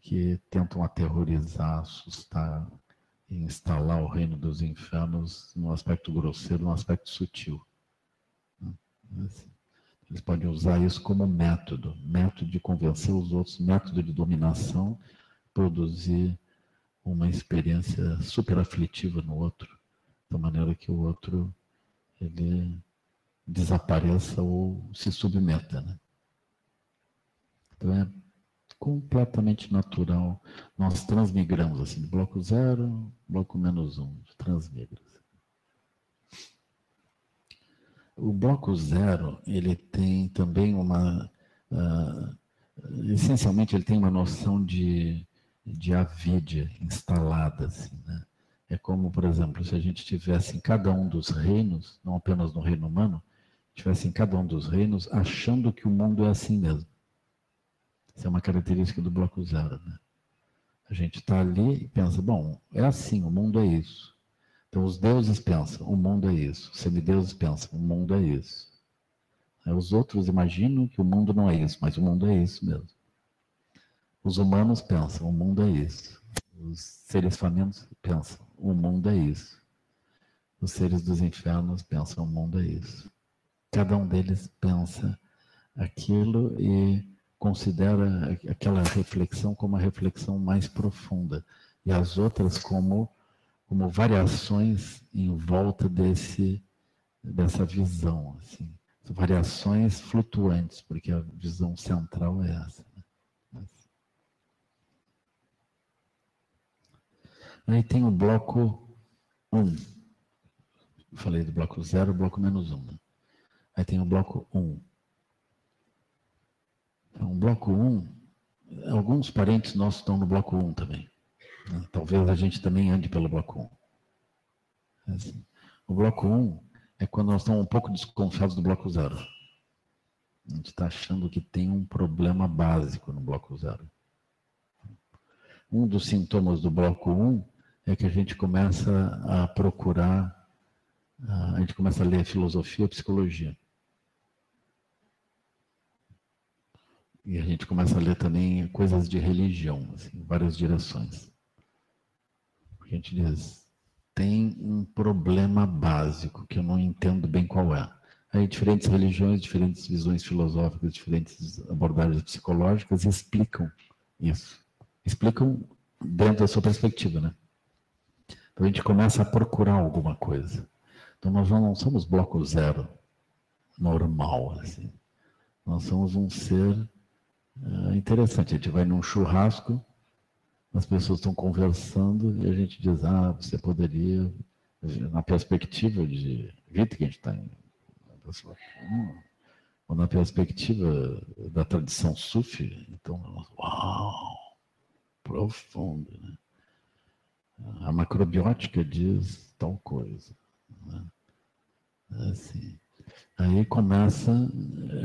que tentam aterrorizar, assustar e instalar o reino dos infernos num aspecto grosseiro, num aspecto sutil. Né? Eles podem usar isso como método, método de convencer os outros, método de dominação, produzir uma experiência super aflitiva no outro, de maneira que o outro ele desapareça ou se submeta. Né? Então é completamente natural. Nós transmigramos assim, bloco zero, bloco menos um, transmigra. O bloco zero, ele tem também uma... Uh, essencialmente, ele tem uma noção de, de avidia instalada, assim, né? É como, por exemplo, se a gente tivesse em cada um dos reinos, não apenas no reino humano, tivesse em cada um dos reinos achando que o mundo é assim mesmo. Isso é uma característica do bloco zero, né? A gente está ali e pensa, bom, é assim, o mundo é isso. Então, os deuses pensam, o mundo é isso. Os semideuses pensam, o mundo é isso. Os outros imaginam que o mundo não é isso, mas o mundo é isso mesmo. Os humanos pensam, o mundo é isso. Os seres famintos pensam, o mundo é isso. Os seres dos infernos pensam, o mundo é isso. Cada um deles pensa aquilo e considera aquela reflexão como a reflexão mais profunda e as outras como como variações em volta desse dessa visão assim variações flutuantes porque a visão central é essa né? Mas... aí tem o bloco 1 um. falei do bloco 0 bloco menos 1 um, né? aí tem o bloco 1 um. Então, bloco 1, um, alguns parentes nossos estão no bloco 1 um também. Talvez a gente também ande pelo bloco 1. Um. É assim, o bloco 1 um é quando nós estamos um pouco desconfiados do bloco 0. A gente está achando que tem um problema básico no bloco 0. Um dos sintomas do bloco 1 um é que a gente começa a procurar, a gente começa a ler filosofia e psicologia. E a gente começa a ler também coisas de religião, assim, várias direções. Porque a gente diz, tem um problema básico que eu não entendo bem qual é. Aí diferentes religiões, diferentes visões filosóficas, diferentes abordagens psicológicas explicam isso. Explicam dentro da sua perspectiva, né? Então a gente começa a procurar alguma coisa. Então nós não somos bloco zero normal, assim. Nós somos um ser é interessante, a gente vai num churrasco, as pessoas estão conversando e a gente diz, ah, você poderia, na perspectiva de Wittgenstein, ou na perspectiva da tradição sufi, então, uau, profundo, né? A macrobiótica diz tal coisa. Né? Assim. Aí começa,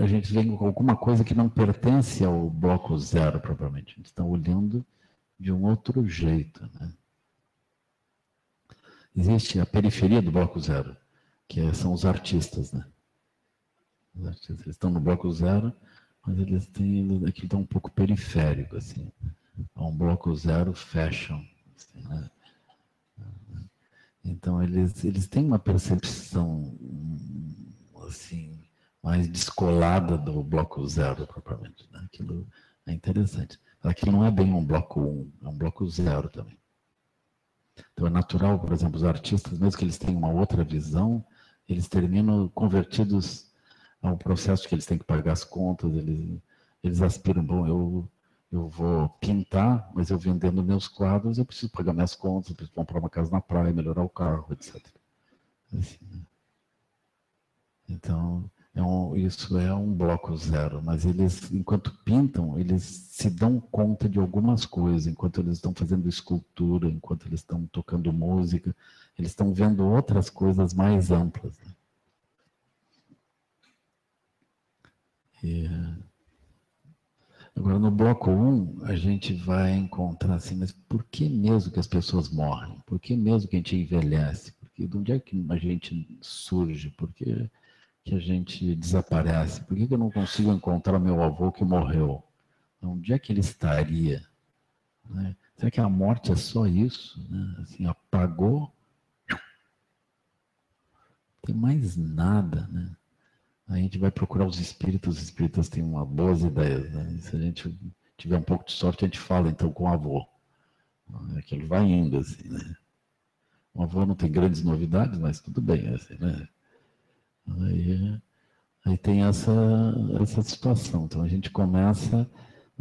a gente vem com alguma coisa que não pertence ao bloco zero propriamente. A gente está olhando de um outro jeito. Né? Existe a periferia do bloco zero, que é, são os artistas. Né? Os artistas eles estão no bloco zero, mas eles têm aqui está um pouco periférico. Assim. É um bloco zero fashion. Assim, né? Então eles, eles têm uma percepção assim, mais descolada do bloco zero, propriamente. Né? Aquilo é interessante. Aquilo não é bem um bloco um, é um bloco zero também. Então é natural, por exemplo, os artistas, mesmo que eles tenham uma outra visão, eles terminam convertidos ao processo que eles têm que pagar as contas, eles, eles aspiram, bom, eu, eu vou pintar, mas eu vendendo meus quadros, eu preciso pagar minhas contas, preciso comprar uma casa na praia, melhorar o carro, etc. Assim, né? Então, é um, isso é um bloco zero, mas eles, enquanto pintam, eles se dão conta de algumas coisas, enquanto eles estão fazendo escultura, enquanto eles estão tocando música, eles estão vendo outras coisas mais amplas. Né? E, agora, no bloco 1, um, a gente vai encontrar assim, mas por que mesmo que as pessoas morrem? Por que mesmo que a gente envelhece? Porque de onde é que a gente surge? Porque que a gente desaparece? Por que, eu não consigo encontrar meu avô que morreu? Onde é que ele estaria? Né? Será que a morte é só isso? Né? Assim, apagou? Não tem mais nada, né? A gente vai procurar os espíritos, os espíritas têm uma boas ideias, né? Se a gente tiver um pouco de sorte, a gente fala então com o avô. Aquilo vai indo, assim, né? O avô não tem grandes novidades, mas tudo bem, assim, né? Aí, aí tem essa, essa situação. Então a gente começa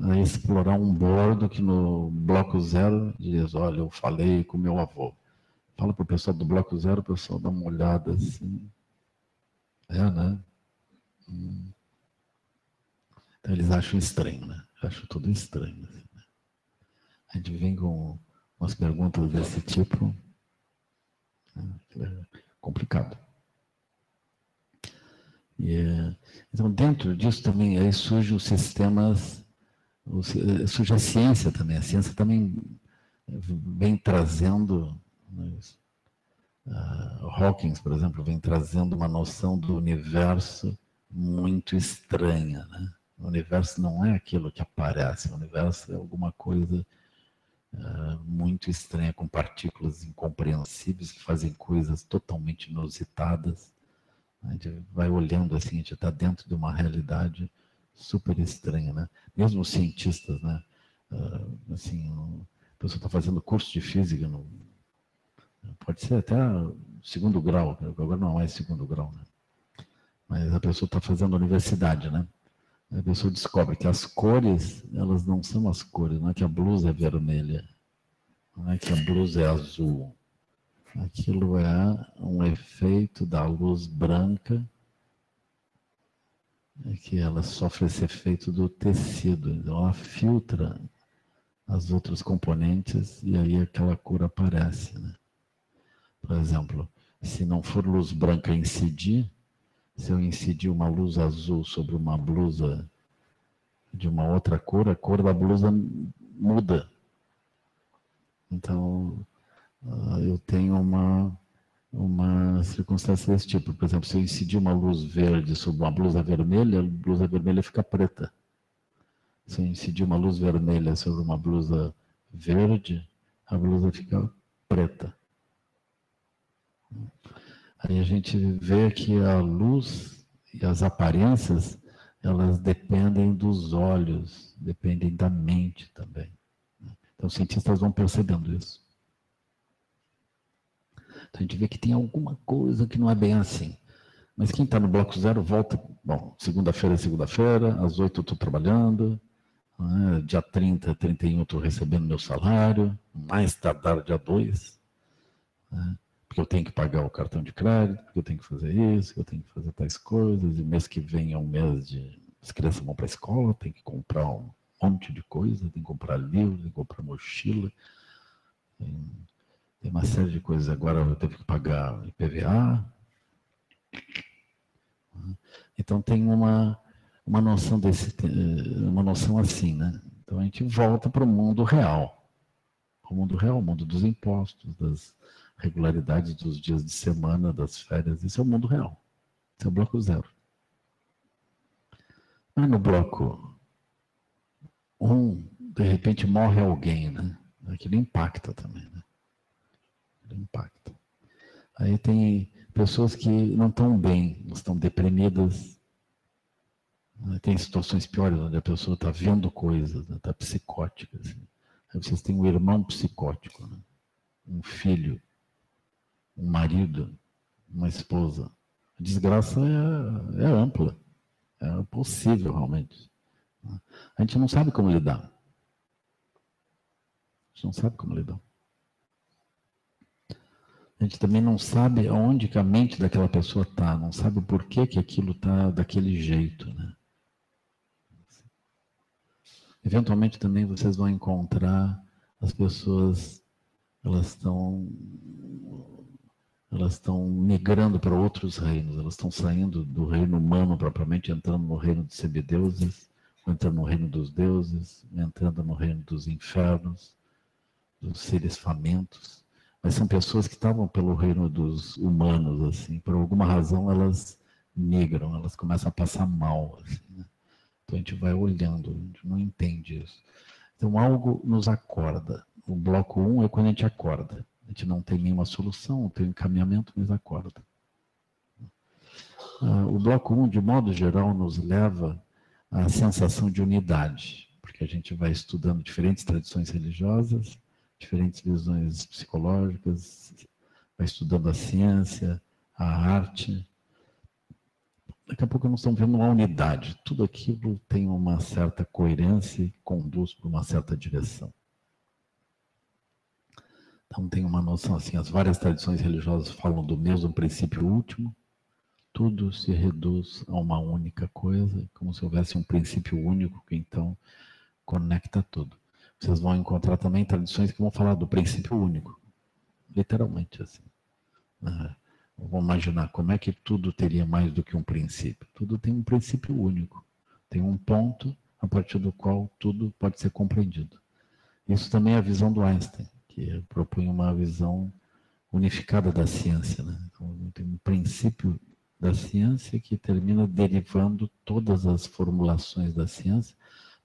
a explorar um bordo que no bloco zero diz, olha, eu falei com meu avô. Fala para o pessoal do bloco zero, o pessoal dá uma olhada assim. É, né? Então eles acham estranho, né? Acham tudo estranho. Assim, né? A gente vem com umas perguntas desse tipo. É complicado. Yeah. Então, dentro disso também aí surge os sistemas, surge a ciência também. A ciência também vem trazendo, né, uh, Hawkins, por exemplo, vem trazendo uma noção do universo muito estranha, né? O universo não é aquilo que aparece, o universo é alguma coisa uh, muito estranha, com partículas incompreensíveis que fazem coisas totalmente inusitadas. A gente vai olhando assim, a gente está dentro de uma realidade super estranha, né? Mesmo os cientistas, né? Uh, assim, a pessoa está fazendo curso de física, no, pode ser até segundo grau, agora não é segundo grau, né? Mas a pessoa está fazendo universidade, né? A pessoa descobre que as cores, elas não são as cores, não é que a blusa é vermelha, não é que a blusa é azul. Aquilo é um efeito da luz branca, é que ela sofre esse efeito do tecido, então ela filtra as outras componentes e aí aquela cor aparece. Né? Por exemplo, se não for luz branca incidir, se eu incidir uma luz azul sobre uma blusa de uma outra cor, a cor da blusa muda. Então, ah, eu tenho uma, uma circunstância desse tipo. Por exemplo, se eu incidir uma luz verde sobre uma blusa vermelha, a blusa vermelha fica preta. Se eu incidir uma luz vermelha sobre uma blusa verde, a blusa fica preta. Aí a gente vê que a luz e as aparências, elas dependem dos olhos, dependem da mente também. Então os cientistas vão percebendo isso. Então a gente vê que tem alguma coisa que não é bem assim. Mas quem está no bloco zero volta. Bom, segunda-feira é segunda-feira, às oito eu estou trabalhando, né, dia 30, 31 eu estou recebendo meu salário, mais tardar dia 2. Né, porque eu tenho que pagar o cartão de crédito, porque eu tenho que fazer isso, eu tenho que fazer tais coisas, e mês que vem é um mês de. As crianças vão para a escola, tem que comprar um monte de coisa, tem que comprar livro, tem que comprar mochila, tem uma série de coisas. Agora eu tenho que pagar IPVA. Então tem uma, uma noção desse, uma noção assim, né? Então a gente volta para o mundo real. O mundo real, o mundo dos impostos, das, regularidade dos dias de semana, das férias. Isso é o mundo real. Isso é o bloco zero. Mas no bloco um, de repente morre alguém, né? Aquilo impacta também, né? Impacta. Aí tem pessoas que não estão bem, estão deprimidas. Tem situações piores onde a pessoa está vendo coisas, está né? Tá psicótica. Assim. Aí vocês têm um irmão psicótico, né? um filho um marido, uma esposa. A desgraça é, é ampla, é possível realmente. A gente não sabe como lidar. A gente não sabe como lidar. A gente também não sabe aonde que a mente daquela pessoa está, não sabe por que, que aquilo está daquele jeito. Né? Eventualmente também vocês vão encontrar as pessoas, elas estão elas estão migrando para outros reinos, elas estão saindo do reino humano propriamente, entrando no reino dos semideuses, entrando no reino dos deuses, entrando no reino dos infernos, dos seres famintos. Mas são pessoas que estavam pelo reino dos humanos, assim, por alguma razão elas migram, elas começam a passar mal. Assim, né? Então a gente vai olhando, a gente não entende isso. Então algo nos acorda. O bloco 1 um é quando a gente acorda. A gente não tem nenhuma solução, não tem encaminhamento, mas acorda. Ah, o bloco 1, um, de modo geral, nos leva à sensação de unidade, porque a gente vai estudando diferentes tradições religiosas, diferentes visões psicológicas, vai estudando a ciência, a arte. Daqui a pouco nós estamos vendo uma unidade. Tudo aquilo tem uma certa coerência e conduz para uma certa direção. Então tem uma noção assim, as várias tradições religiosas falam do mesmo princípio último, tudo se reduz a uma única coisa, como se houvesse um princípio único que então conecta tudo. Vocês vão encontrar também tradições que vão falar do princípio único, literalmente assim. Né? Vamos imaginar como é que tudo teria mais do que um princípio. Tudo tem um princípio único, tem um ponto a partir do qual tudo pode ser compreendido. Isso também é a visão do Einstein que propõe uma visão unificada da ciência. Né? Então, tem um princípio da ciência que termina derivando todas as formulações da ciência,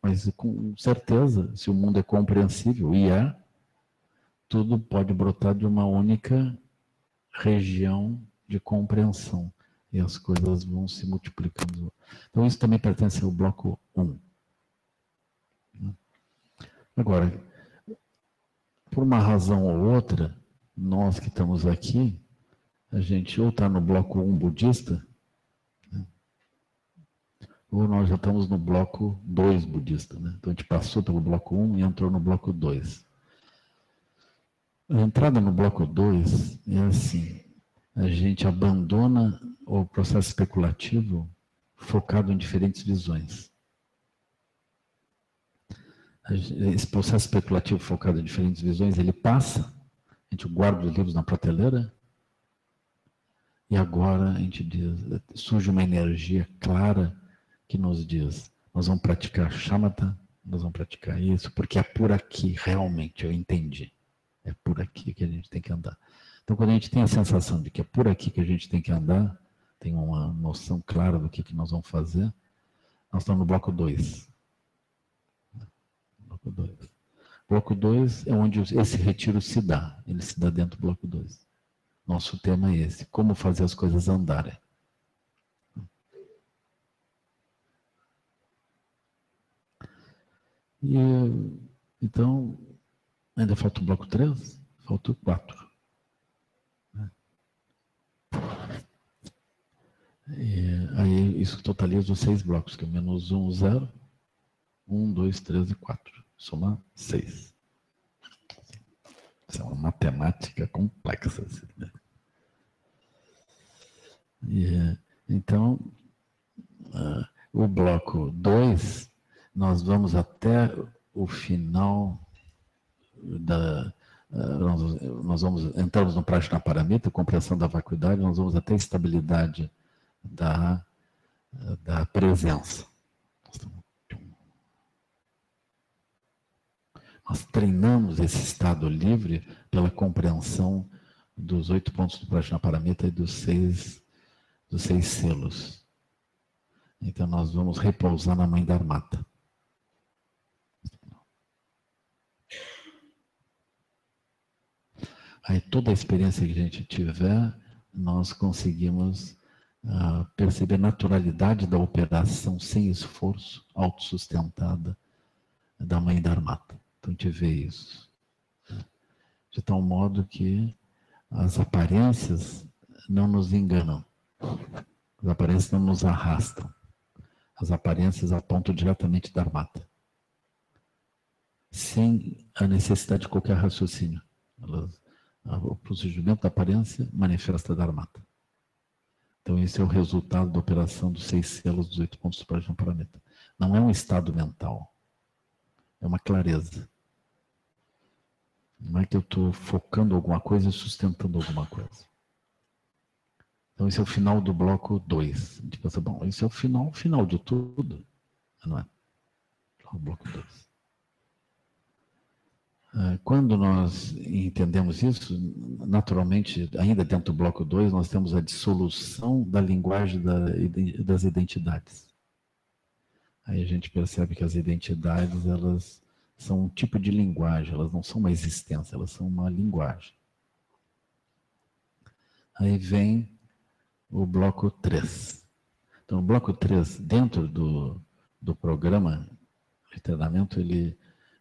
mas com certeza, se o mundo é compreensível, e é, tudo pode brotar de uma única região de compreensão. E as coisas vão se multiplicando. Então, isso também pertence ao bloco 1. Agora, por uma razão ou outra, nós que estamos aqui, a gente ou está no bloco 1 budista, né? Ou nós já estamos no bloco 2 budista. Né? Então a gente passou pelo bloco 1 e entrou no bloco 2. A entrada no bloco 2 é assim: a gente abandona o processo especulativo focado em diferentes visões. Esse processo especulativo focado em diferentes visões, ele passa, a gente guarda os livros na prateleira, e agora a gente diz, surge uma energia clara que nos diz, nós vamos praticar shamatha, nós vamos praticar isso, porque é por aqui, realmente, eu entendi. É por aqui que a gente tem que andar. Então, quando a gente tem a sensação de que é por aqui que a gente tem que andar, tem uma noção clara do que, que nós vamos fazer, nós estamos no bloco 2. Bloco 2. Bloco 2 é onde esse retiro se dá. Ele se dá dentro do bloco 2. Nosso tema é esse: como fazer as coisas andarem. E, então, ainda falta o bloco 3, falta o 4. E aí isso totaliza os seis blocos, que é menos 1, 0, 1, 2, 3 e 4. Soma 6. Isso é uma matemática complexa. Assim, né? e, então, uh, o bloco 2, nós vamos até o final da. Uh, nós, nós, vamos, entramos no Prajna Paramita, compreensão da vacuidade, nós vamos até a estabilidade da, da presença. Nós treinamos esse estado livre pela compreensão dos oito pontos do Prajnaparamita e dos seis, dos seis selos. Então nós vamos repousar na mãe da armata. Aí toda a experiência que a gente tiver, nós conseguimos uh, perceber a naturalidade da operação sem esforço, autossustentada da mãe da armata. Então a gente vê isso. De tal modo que as aparências não nos enganam. As aparências não nos arrastam. As aparências apontam diretamente da armata. Sem a necessidade de qualquer raciocínio. Elas, o procedimento da aparência manifesta da armata. Então, esse é o resultado da operação dos seis selos dos oito pontos do planeta. Não é um estado mental, é uma clareza. Não é que eu estou focando alguma coisa e sustentando alguma coisa. Então, esse é o final do bloco 2. A gente pensa, bom, esse é o final, final de tudo. Não é? O bloco 2. Ah, quando nós entendemos isso, naturalmente, ainda dentro do bloco 2, nós temos a dissolução da linguagem das identidades. Aí a gente percebe que as identidades, elas são um tipo de linguagem, elas não são uma existência, elas são uma linguagem. Aí vem o bloco 3. Então, o bloco 3, dentro do, do programa de treinamento, ele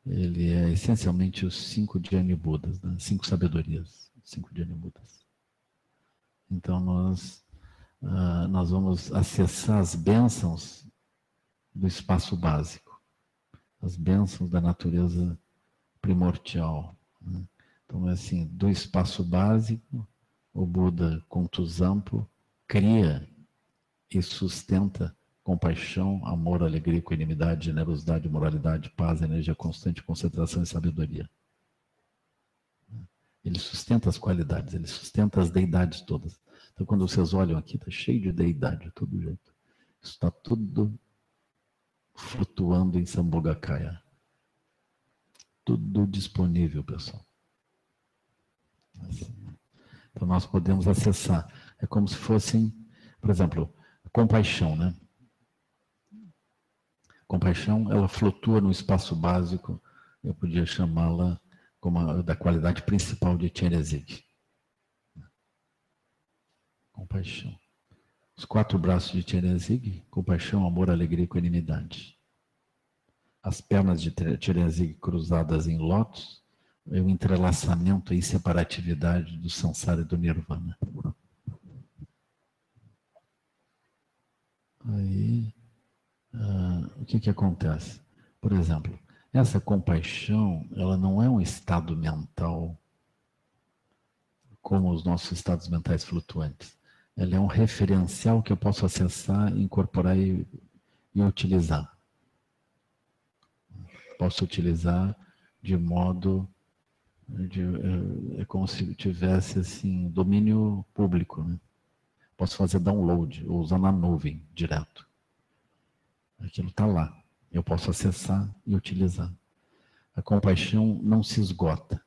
ele é essencialmente os cinco Dhyani Budas, né? cinco sabedorias, cinco Dhyani Budas. Então nós, uh, nós vamos acessar as bênçãos do espaço básico, as bênçãos da natureza primordial. Né? Então é assim, do espaço básico, o Buda Contusampo cria e sustenta compaixão, amor, alegria, equanimidade, generosidade, moralidade, paz, energia constante, concentração e sabedoria. Ele sustenta as qualidades, ele sustenta as deidades todas. Então, quando vocês olham aqui, está cheio de deidade, de todo jeito. Está tudo flutuando em Sambhogakaya. Tudo disponível, pessoal. Então, nós podemos acessar. É como se fossem Por exemplo, compaixão, né? Compaixão, ela flutua no espaço básico, eu podia chamá-la como a, da qualidade principal de Tcherezig. Compaixão. Os quatro braços de Tcherezig, compaixão, amor, alegria e equanimidade. As pernas de Tcherezig cruzadas em lótus, é o entrelaçamento e separatividade do samsara e do nirvana. Aí, uh, o que que acontece? Por exemplo, essa compaixão, ela não é um estado mental como os nossos estados mentais flutuantes. Ela é um referencial que eu posso acessar, incorporar e, e utilizar. Posso utilizar de modo de, é, é como se tivesse assim domínio público, né? Posso fazer download ou usar na nuvem direto. Aquilo está lá. Eu posso acessar e utilizar. A compaixão não se esgota,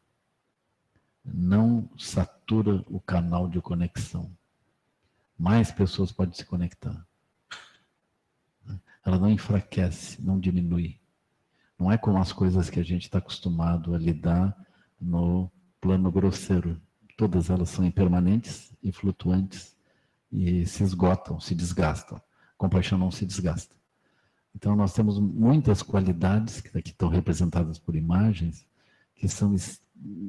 não satura o canal de conexão. Mais pessoas podem se conectar. Ela não enfraquece, não diminui. Não é como as coisas que a gente está acostumado a lidar no plano grosseiro. Todas elas são impermanentes e flutuantes e se esgotam, se desgastam. Compaixão não se desgasta. Então, nós temos muitas qualidades que aqui estão representadas por imagens, que são,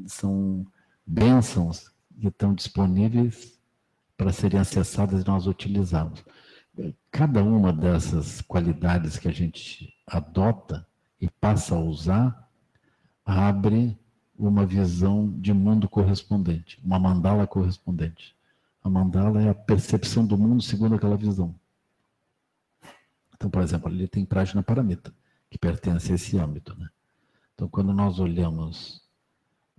são bênçãos que estão disponíveis para serem acessadas e nós utilizarmos. Cada uma dessas qualidades que a gente adota e passa a usar, abre uma visão de mundo correspondente, uma mandala correspondente. A mandala é a percepção do mundo segundo aquela visão. Então, por exemplo, ali tem Prajna Paramita, que pertence a esse âmbito. Né? Então, quando nós olhamos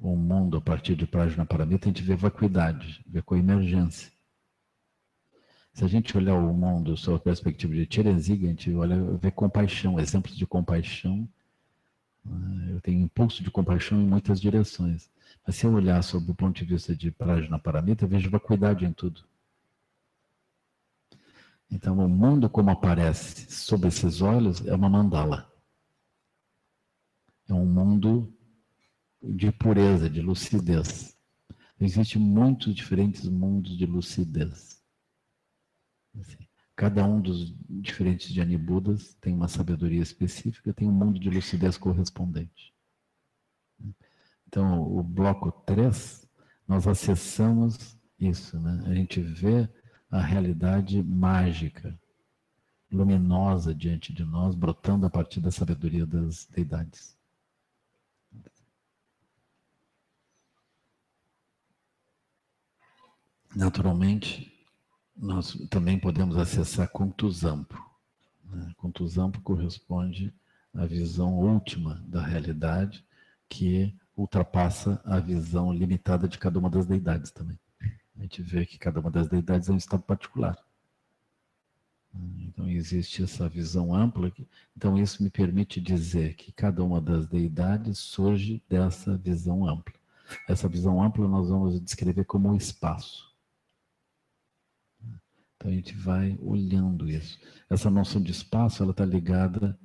o mundo a partir de Prajna Paramita, a gente vê vacuidade, vê coemergência. Se a gente olhar o mundo sob a perspectiva de Tirenzig, a gente olha, vê compaixão, exemplos de compaixão. Né? Eu tenho impulso de compaixão em muitas direções. Mas se eu olhar sob o ponto de vista de Prajna Paramita, eu vejo vacuidade em tudo. Então, o mundo como aparece sob esses olhos é uma mandala. É um mundo de pureza, de lucidez. Existem muitos diferentes mundos de lucidez. Assim, cada um dos diferentes Janibudas tem uma sabedoria específica, tem um mundo de lucidez correspondente. Então, o bloco 3, nós acessamos isso, né? A gente vê a realidade mágica, luminosa diante de nós, brotando a partir da sabedoria das deidades. Naturalmente, nós também podemos acessar Kuntuzampo. Né? Kuntuzampo corresponde à visão última da realidade, que ultrapassa a visão limitada de cada uma das deidades também. A gente vê que cada uma das deidades é um estado particular. Então existe essa visão ampla. Então isso me permite dizer que cada uma das deidades surge dessa visão ampla. Essa visão ampla nós vamos descrever como um espaço. Então a gente vai olhando isso. Essa noção de espaço ela está ligada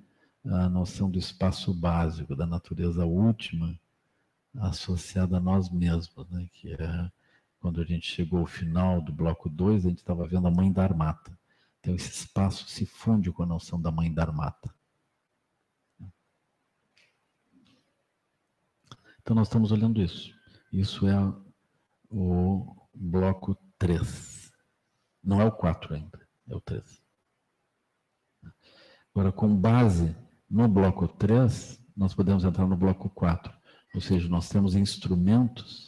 à noção do espaço básico, da natureza última, associada a nós mesmos, né? que é quando a gente chegou ao final do bloco 2, a gente estava vendo a mãe da armata. Então esse espaço se funde com a noção da mãe da armata. Então nós estamos olhando isso. Isso é o bloco 3. Não é o 4 ainda, é o 3. Agora, com base no bloco 3, nós podemos entrar no bloco 4. Ou seja, nós temos instrumentos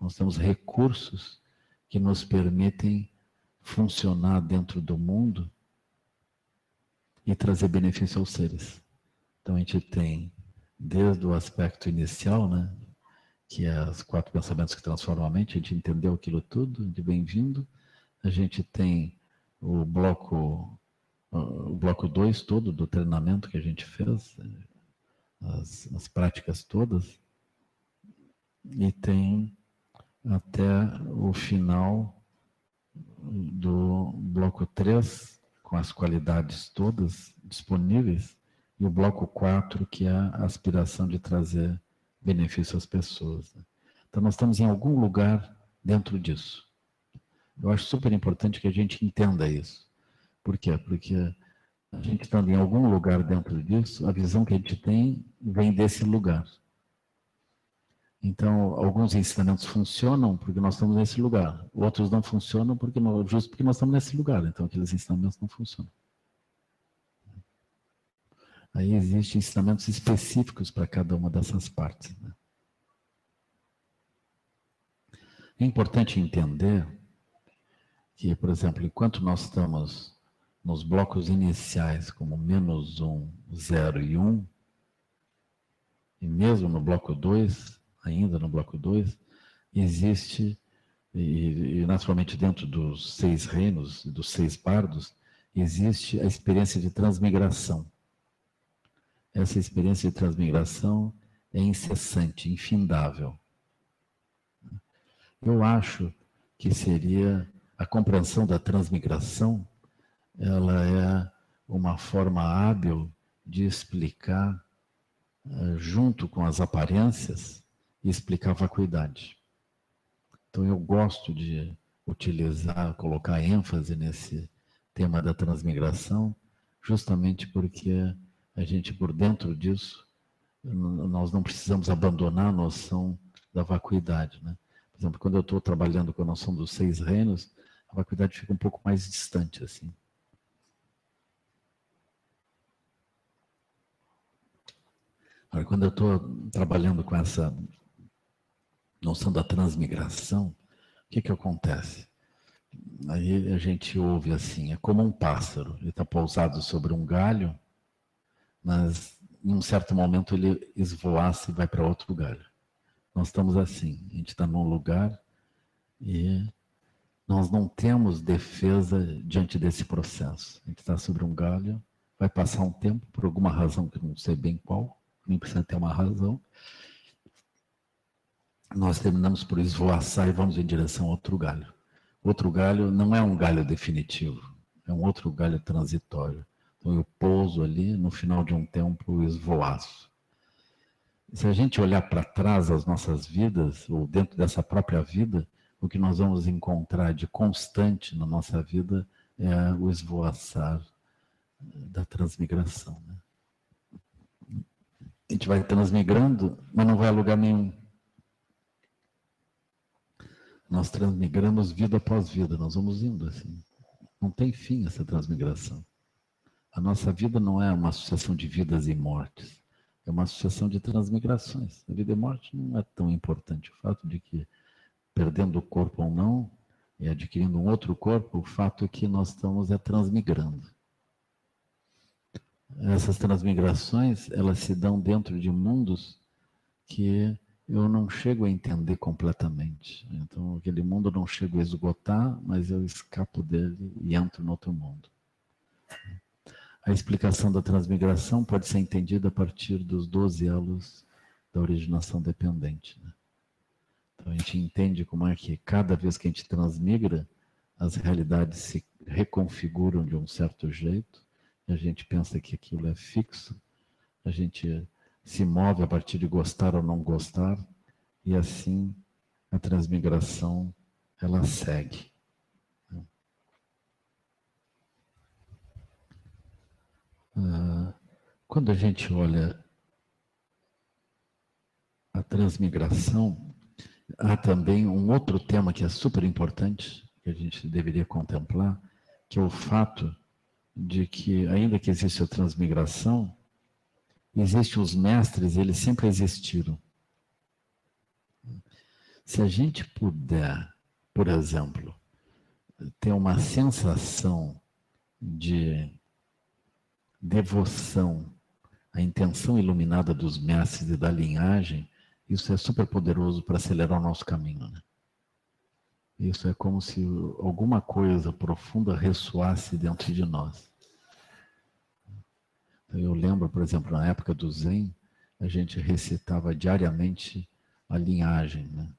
nós temos recursos que nos permitem funcionar dentro do mundo e trazer benefício aos seres. Então a gente tem, desde o aspecto inicial, né, que é os quatro pensamentos que transformam a mente, a gente entendeu aquilo tudo, de bem-vindo. A gente tem o bloco o bloco 2 todo do treinamento que a gente fez, as, as práticas todas, e tem até o final do bloco 3, com as qualidades todas disponíveis, e o bloco 4, que é a aspiração de trazer benefício às pessoas. Né? Então, nós estamos em algum lugar dentro disso. Eu acho super importante que a gente entenda isso. Por quê? Porque a gente estando em algum lugar dentro disso, a visão que a gente tem vem desse lugar. Então, alguns ensinamentos funcionam porque nós estamos nesse lugar, outros não funcionam porque nós, justo porque nós estamos nesse lugar. Então, aqueles ensinamentos não funcionam. Aí existem ensinamentos específicos para cada uma dessas partes. Né? É importante entender que, por exemplo, enquanto nós estamos nos blocos iniciais como menos 1, 0 e 1, e mesmo no bloco 2, ainda no bloco 2, existe, e, e naturalmente dentro dos seis reinos, dos seis bardos, existe a experiência de transmigração. Essa experiência de transmigração é incessante, infindável. Eu acho que seria a compreensão da transmigração, ela é uma forma hábil de explicar, eh, junto com as aparências, e explicar vacuidade. Então eu gosto de utilizar, colocar ênfase nesse tema da transmigração, justamente porque a gente, por dentro disso, nós não precisamos abandonar a noção da vacuidade. Né? Por exemplo, quando eu estou trabalhando com a noção dos seis reinos, a vacuidade fica um pouco mais distante, assim. Quando eu estou trabalhando com essa noção da transmigração, o que, que acontece? Aí a gente ouve assim, é como um pássaro, ele está pousado sobre um galho, mas em um certo momento ele esvoaça e vai para outro galho. Nós estamos assim, a gente está num lugar e nós não temos defesa diante desse processo. A gente está sobre um galho, vai passar um tempo, por alguma razão que não sei bem qual, nem precisa ter uma razão, nós terminamos por esvoaçar e vamos em direção a outro galho. Outro galho não é um galho definitivo, é um outro galho transitório. Então eu pouso ali, no final de um tempo esvoaço. Se a gente olhar para trás as nossas vidas, ou dentro dessa própria vida, o que nós vamos encontrar de constante na nossa vida é o esvoaçar da transmigração. Né? A gente vai transmigrando, mas não vai a lugar nenhum. Nós transmigramos vida após vida, nós vamos indo assim. Não tem fim essa transmigração. A nossa vida não é uma associação de vidas e mortes, é uma associação de transmigrações. A vida e morte não é tão importante. O fato de que, perdendo o corpo ou não, e adquirindo um outro corpo, o fato é que nós estamos é transmigrando. Essas transmigrações, elas se dão dentro de mundos que eu não chego a entender completamente. Então, aquele mundo eu não chego a esgotar, mas eu escapo dele e entro no outro mundo. A explicação da transmigração pode ser entendida a partir dos 12 elos da originação dependente. Né? Então, a gente entende como é que cada vez que a gente transmigra, as realidades se reconfiguram de um certo jeito, a gente pensa que aquilo é fixo, a gente se move a partir de gostar ou não gostar, e assim a transmigração ela segue. Ah, quando a gente olha a transmigração, há também um outro tema que é super importante, que a gente deveria contemplar, que é o fato de que, ainda que exista a transmigração, Existem os mestres, eles sempre existiram. Se a gente puder, por exemplo, ter uma sensação de devoção à intenção iluminada dos mestres e da linhagem, isso é super poderoso para acelerar o nosso caminho. Né? Isso é como se alguma coisa profunda ressoasse dentro de nós. Eu lembro, por exemplo, na época do Zen, a gente recitava diariamente a linhagem, né?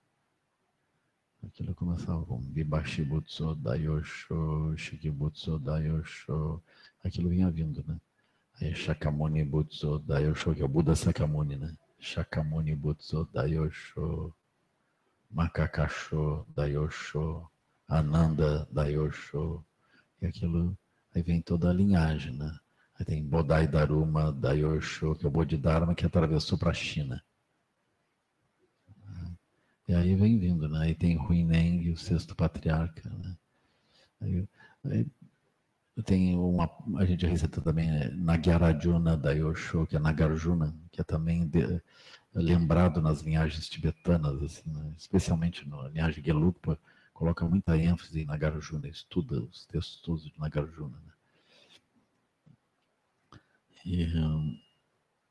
Aquilo começava com Bibashibutsu Dayosho, Shikibutsu Dayosho. Aquilo vinha vindo, né? Aí Shakamuni Butsu Dayosho, que é o Buda Sakamuni, né? Shakamuni Butsu Dayosho, Makakasho Dayosho, Ananda Dayosho. E aquilo, aí vem toda a linhagem, né? Aí tem Bodai Daruma Dayosho, que é o Bodhidharma que atravessou para a China. E aí vem vindo, né? Aí tem Huineng, o sexto patriarca, né? Aí, aí tem uma, a gente receta também é, Nagyarajuna da Yosho, que é Nagarjuna, que é também de, lembrado nas linhagens tibetanas, assim, né? especialmente na linhagem Gelugpa, coloca muita ênfase em Nagarjuna, estuda os textos todos de Nagarjuna. Né? E,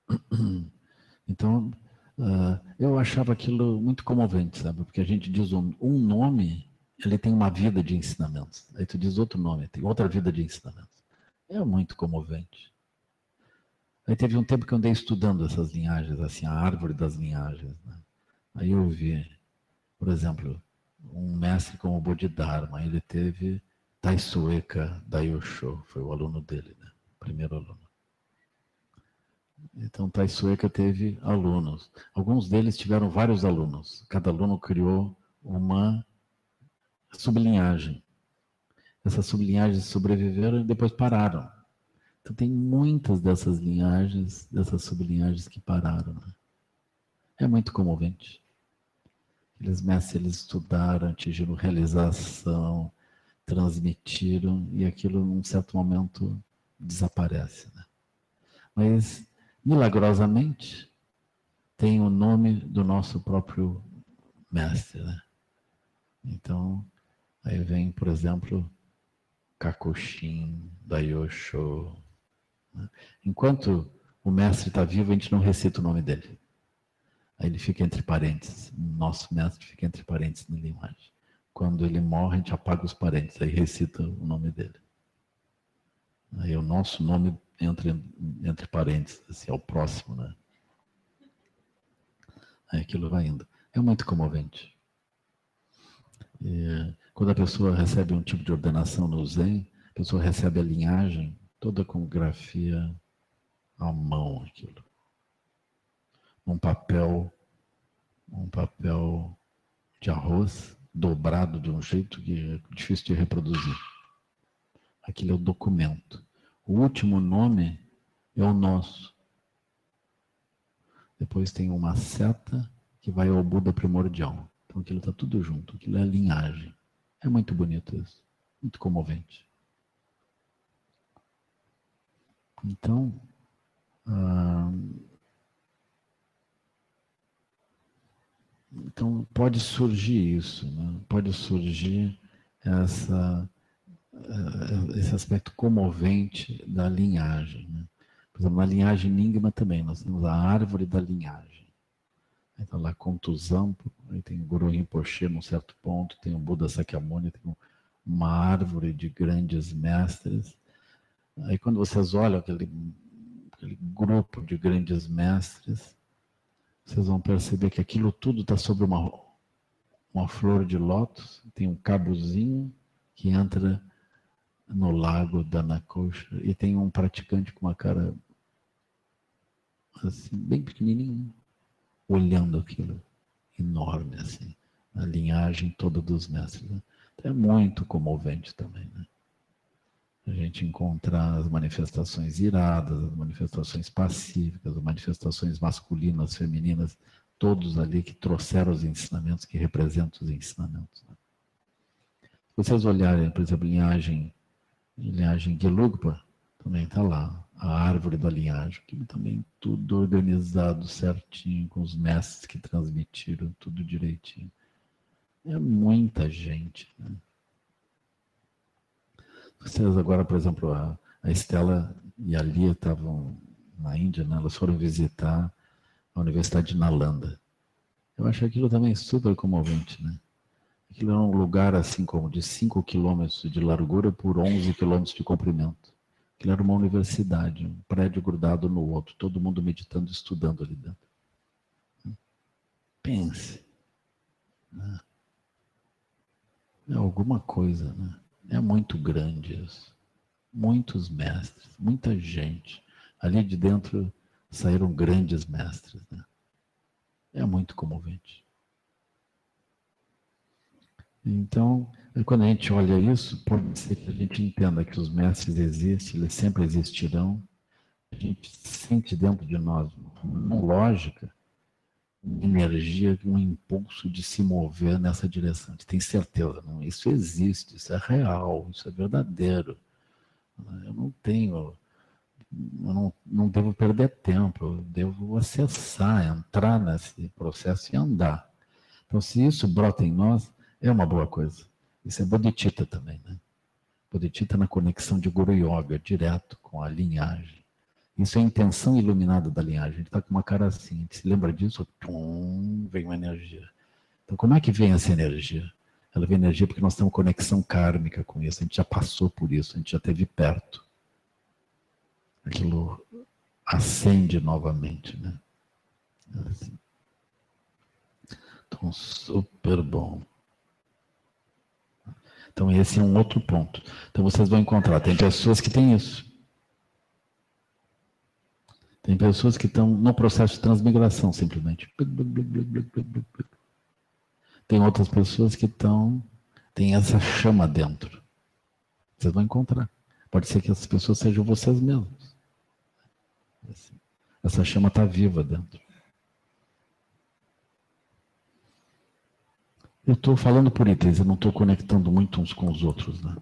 então, Uh, eu achava aquilo muito comovente, sabe? Porque a gente diz um, um, nome, ele tem uma vida de ensinamentos. Aí tu diz outro nome, tem outra vida de ensinamentos. É muito comovente. Aí teve um tempo que eu andei estudando essas linhagens, assim, a árvore das linhagens. Né? Aí eu vi, por exemplo, um mestre como Bodhidharma, ele teve Taisueka Dayosho, foi o aluno dele, né? primeiro aluno. Então, Taisueka teve alunos. Alguns deles tiveram vários alunos. Cada aluno criou uma sublinhagem. Essas sublinhagens sobreviveram e depois pararam. Então, tem muitas dessas linhagens, dessas sublinhagens que pararam. Né? É muito comovente. Aqueles mestres eles estudaram, atingiram realização, transmitiram, e aquilo, num certo momento, desaparece. Né? Mas milagrosamente, tem o nome do nosso próprio mestre. Né? Então, aí vem, por exemplo, Kakushin, Dayosho. Né? Enquanto o mestre está vivo, a gente não recita o nome dele. Aí ele fica entre parênteses. Nosso mestre fica entre parênteses na linguagem. Quando ele morre, a gente apaga os parênteses, aí recita o nome dele. Aí o nosso nome entre, entre parênteses, assim, é o próximo, né? Aí aquilo vai indo. É muito comovente. E, quando a pessoa recebe um tipo de ordenação no Zen, a pessoa recebe a linhagem toda com grafia à mão, aquilo. Um papel, um papel de arroz dobrado de um jeito que é difícil de reproduzir. Aquilo é o documento. O último nome é o nosso. Depois tem uma seta que vai ao Buda primordial. Então aquilo está tudo junto, aquilo é a linhagem. É muito bonito isso, muito comovente. Então, ah, então pode surgir isso, né? pode surgir essa esse aspecto comovente da linhagem. Né? Por exemplo, na linhagem Ningma também, nós temos a árvore da linhagem. Está lá contusão, aí tem o Guru Rinpoche num certo ponto, tem o Buda Sakyamuni, tem uma árvore de grandes mestres. Aí quando vocês olham aquele, aquele grupo de grandes mestres, vocês vão perceber que aquilo tudo está sobre uma, uma flor de lótus, tem um cabozinho que entra no lago da Nakosha e tem um praticante com uma cara assim, bem pequenininho, olhando aquilo enorme, assim, a linhagem toda dos mestres. Né? Então é muito comovente também, né? A gente encontrar as manifestações iradas, as manifestações pacíficas, as manifestações masculinas, femininas, todos ali que trouxeram os ensinamentos, que representam os ensinamentos. Né? Se vocês olharem, por exemplo, linhagem linhagem Gelugpa, também está lá. A árvore da linhagem, que também tudo organizado certinho, com os mestres que transmitiram tudo direitinho. É muita gente. Né? Vocês agora, por exemplo, a, a Estela e a Lia estavam na Índia, né? elas foram visitar a Universidade de Nalanda. Eu achei aquilo também super comovente, né? Aquilo era um lugar assim como de 5 quilômetros de largura por 11 quilômetros de comprimento. Aquilo era uma universidade, um prédio grudado no outro, todo mundo meditando, estudando ali dentro. Pense. Né? É alguma coisa, né? É muito grande isso. Muitos mestres, muita gente. Ali de dentro saíram grandes mestres, né? É muito comovente. Então, quando a gente olha isso, pode ser que a gente entenda que os mestres existem, eles sempre existirão. A gente sente dentro de nós uma lógica, uma energia, um impulso de se mover nessa direção. A gente tem certeza, não? Isso existe, isso é real, isso é verdadeiro. Eu não tenho, eu não, não devo perder tempo, eu devo acessar, entrar nesse processo e andar. Então, se isso brota em nós, é uma boa coisa. Isso é bodhicitta também, né? Bodhicitta na conexão de Guru Yoga, direto com a linhagem. Isso é a intenção iluminada da linhagem. A gente está com uma cara assim, a gente se lembra disso, tum, vem uma energia. Então, como é que vem essa energia? Ela vem energia porque nós temos conexão kármica com isso, a gente já passou por isso, a gente já esteve perto. Aquilo acende novamente, né? Assim. Então, super bom. Então, esse é um outro ponto. Então, vocês vão encontrar. Tem pessoas que têm isso. Tem pessoas que estão no processo de transmigração, simplesmente. Tem outras pessoas que estão. têm essa chama dentro. Vocês vão encontrar. Pode ser que essas pessoas sejam vocês mesmos. Essa chama está viva dentro. Eu estou falando por itens, eu não estou conectando muito uns com os outros, né?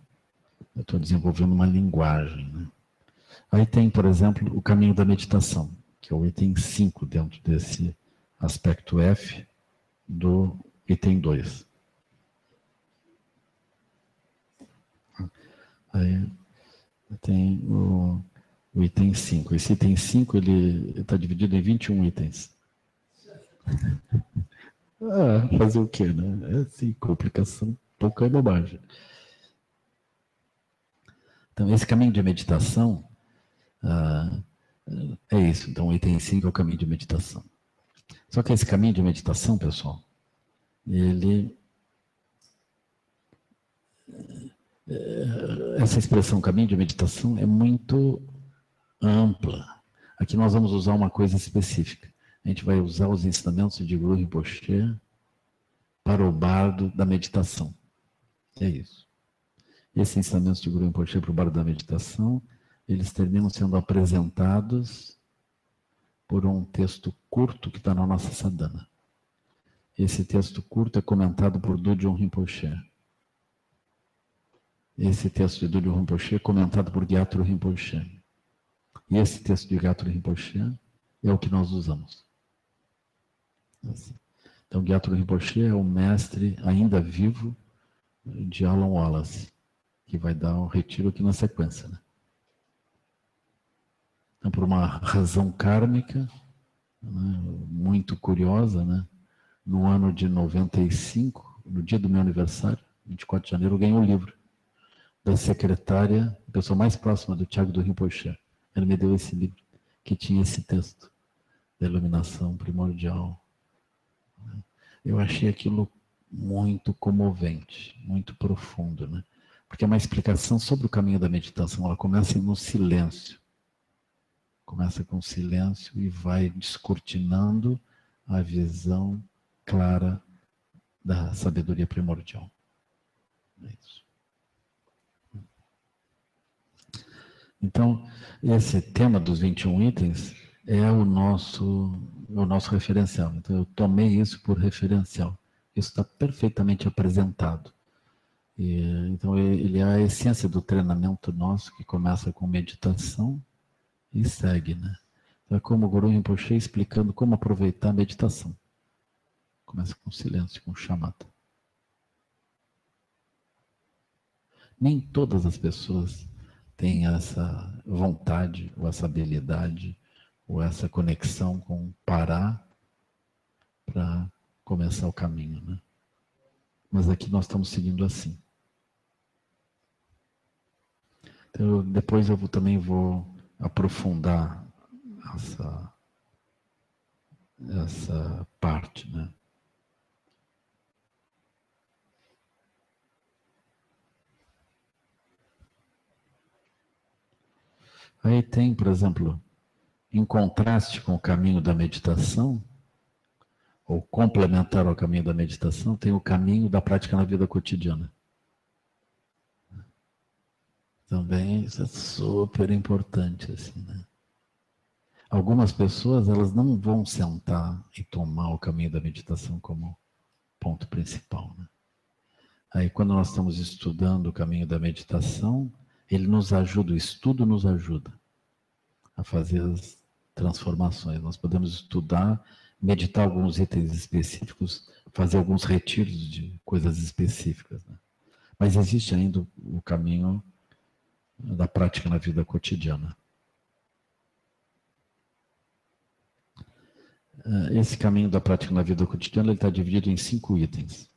Eu estou desenvolvendo uma linguagem, né? Aí tem, por exemplo, o caminho da meditação, que é o item 5 dentro desse aspecto F do item 2. Aí tem o, o item 5. Esse item 5 ele está dividido em 21 itens. Ah, fazer o quê, né? É assim, complicação, pouca é bobagem. Então, esse caminho de meditação ah, é isso. Então, o item 5 é o caminho de meditação. Só que esse caminho de meditação, pessoal, ele. Eh, essa expressão caminho de meditação é muito ampla. Aqui nós vamos usar uma coisa específica a gente vai usar os ensinamentos de Guru Rinpoche para o bardo da meditação. É isso. Esses ensinamentos de Guru Rinpoche para o bardo da meditação, eles terminam sendo apresentados por um texto curto que está na nossa sadhana. Esse texto curto é comentado por Dudjon Rinpoche. Esse texto de Dudjon Rinpoche é comentado por Gyatro Rinpoche. E esse texto de Gyatro Rinpoche é o que nós usamos. Então, Gyatro Rinpoche é o mestre ainda vivo de Alan Wallace, que vai dar um retiro aqui na sequência. Né? Então, por uma razão kármica, né, muito curiosa, né? no ano de 95, no dia do meu aniversário, 24 de janeiro, eu ganhei um livro da secretária, a pessoa mais próxima do Tiago do Rinpoche. Ele me deu esse livro, que tinha esse texto da iluminação primordial eu achei aquilo muito comovente, muito profundo, né? Porque é uma explicação sobre o caminho da meditação, ela começa no silêncio. Começa com silêncio e vai descortinando a visão clara da sabedoria primordial. É isso. Então, esse tema dos 21 itens é o nosso o nosso referencial. Então, eu tomei isso por referencial. Isso está perfeitamente apresentado. E, então, ele é a essência do treinamento nosso, que começa com meditação e segue, né? Então, é como o Guru Rinpoche explicando como aproveitar a meditação. Começa com silêncio, com chamada. Nem todas as pessoas têm essa vontade ou essa habilidade ou essa conexão com parar Pará para começar o caminho, né? Mas aqui nós estamos seguindo assim. Então, eu, depois eu vou, também vou aprofundar essa, essa parte, né? Aí tem, por exemplo, em contraste com o caminho da meditação, ou complementar ao caminho da meditação, tem o caminho da prática na vida cotidiana. Também isso é super importante, assim, né? Algumas pessoas, elas não vão sentar e tomar o caminho da meditação como ponto principal, né? Aí, quando nós estamos estudando o caminho da meditação, ele nos ajuda, o estudo nos ajuda a fazer as transformações. Nós podemos estudar, meditar alguns itens específicos, fazer alguns retiros de coisas específicas. Né? Mas existe ainda o caminho da prática na vida cotidiana. Eh, esse caminho da prática na vida cotidiana está dividido em cinco itens,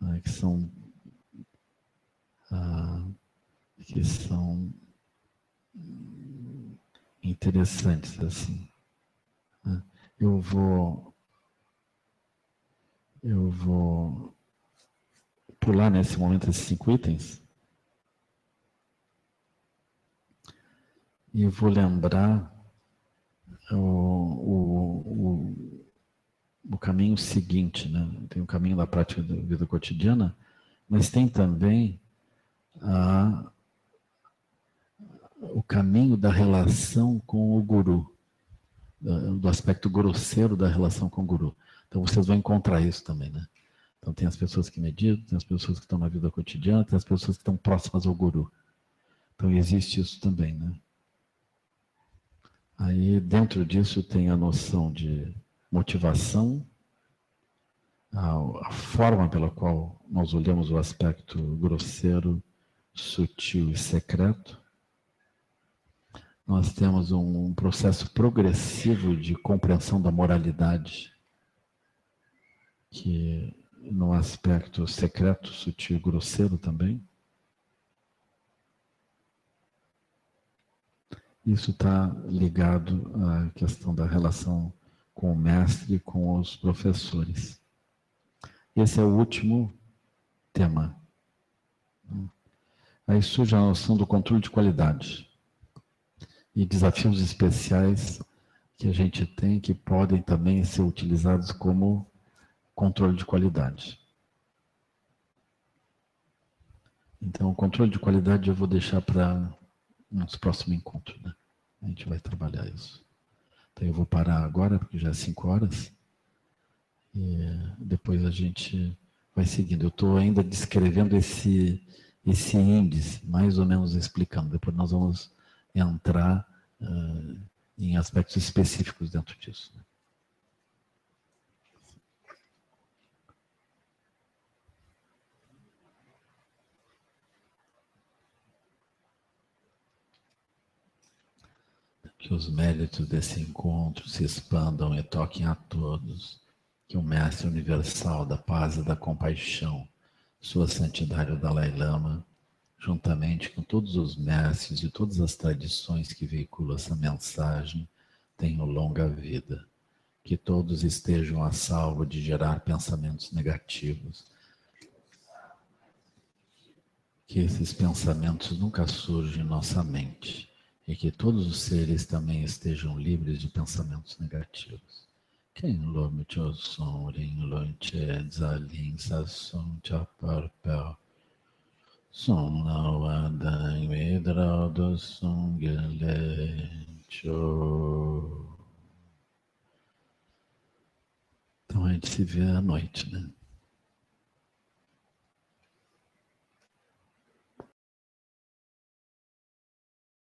né, que são ah, que são interessantes assim. Né. Eu vou eu vou pular nesse momento esses cinco itens e vou lembrar o, o, o, o, caminho seguinte, né? Tem o caminho da prática da vida cotidiana, mas tem também a, o caminho da relação com o guru, do aspecto grosseiro da relação com o guru. Então vocês vão encontrar isso também, né? Então tem as pessoas que meditam, tem as pessoas que estão na vida cotidiana, tem as pessoas que estão próximas ao guru. Então existe isso também, né? Aí dentro disso tem a noção de motivação, a, a, forma pela qual nós olhamos o aspecto grosseiro, sutil e secreto. Nós temos um, processo progressivo de compreensão da moralidade, que no aspecto secreto, sutil e grosseiro também. Isso está ligado à questão da relação com o mestre e com os professores. Esse é o último tema. Aí surge a noção do controle de qualidade e desafios especiais que a gente tem que podem também ser utilizados como controle de qualidade. Então, o controle de qualidade eu vou deixar para nosso próximo encontro, né? A gente vai trabalhar isso. Então eu vou parar agora, porque já é 5 horas. E depois a gente vai seguindo. Eu estou ainda descrevendo esse, esse índice, mais ou menos explicando. Depois nós vamos entrar uh, em aspectos específicos dentro disso. Né? que os méritos desse encontro se expandam e toquem a todos, que o Mestre Universal da Paz e da Compaixão, Sua Santidade o Dalai Lama, juntamente com todos os mestres e todas as tradições que veiculam essa mensagem, tenham longa vida. Que todos estejam a salvo de gerar pensamentos negativos. Que esses pensamentos nunca surjam em nossa mente e que todos os seres também estejam livres de pensamentos negativos. Quem lome cho som ring lon che zaling sa som cha par pel som na wadang vidra do som gele cho. Então a gente se vê à noite, né?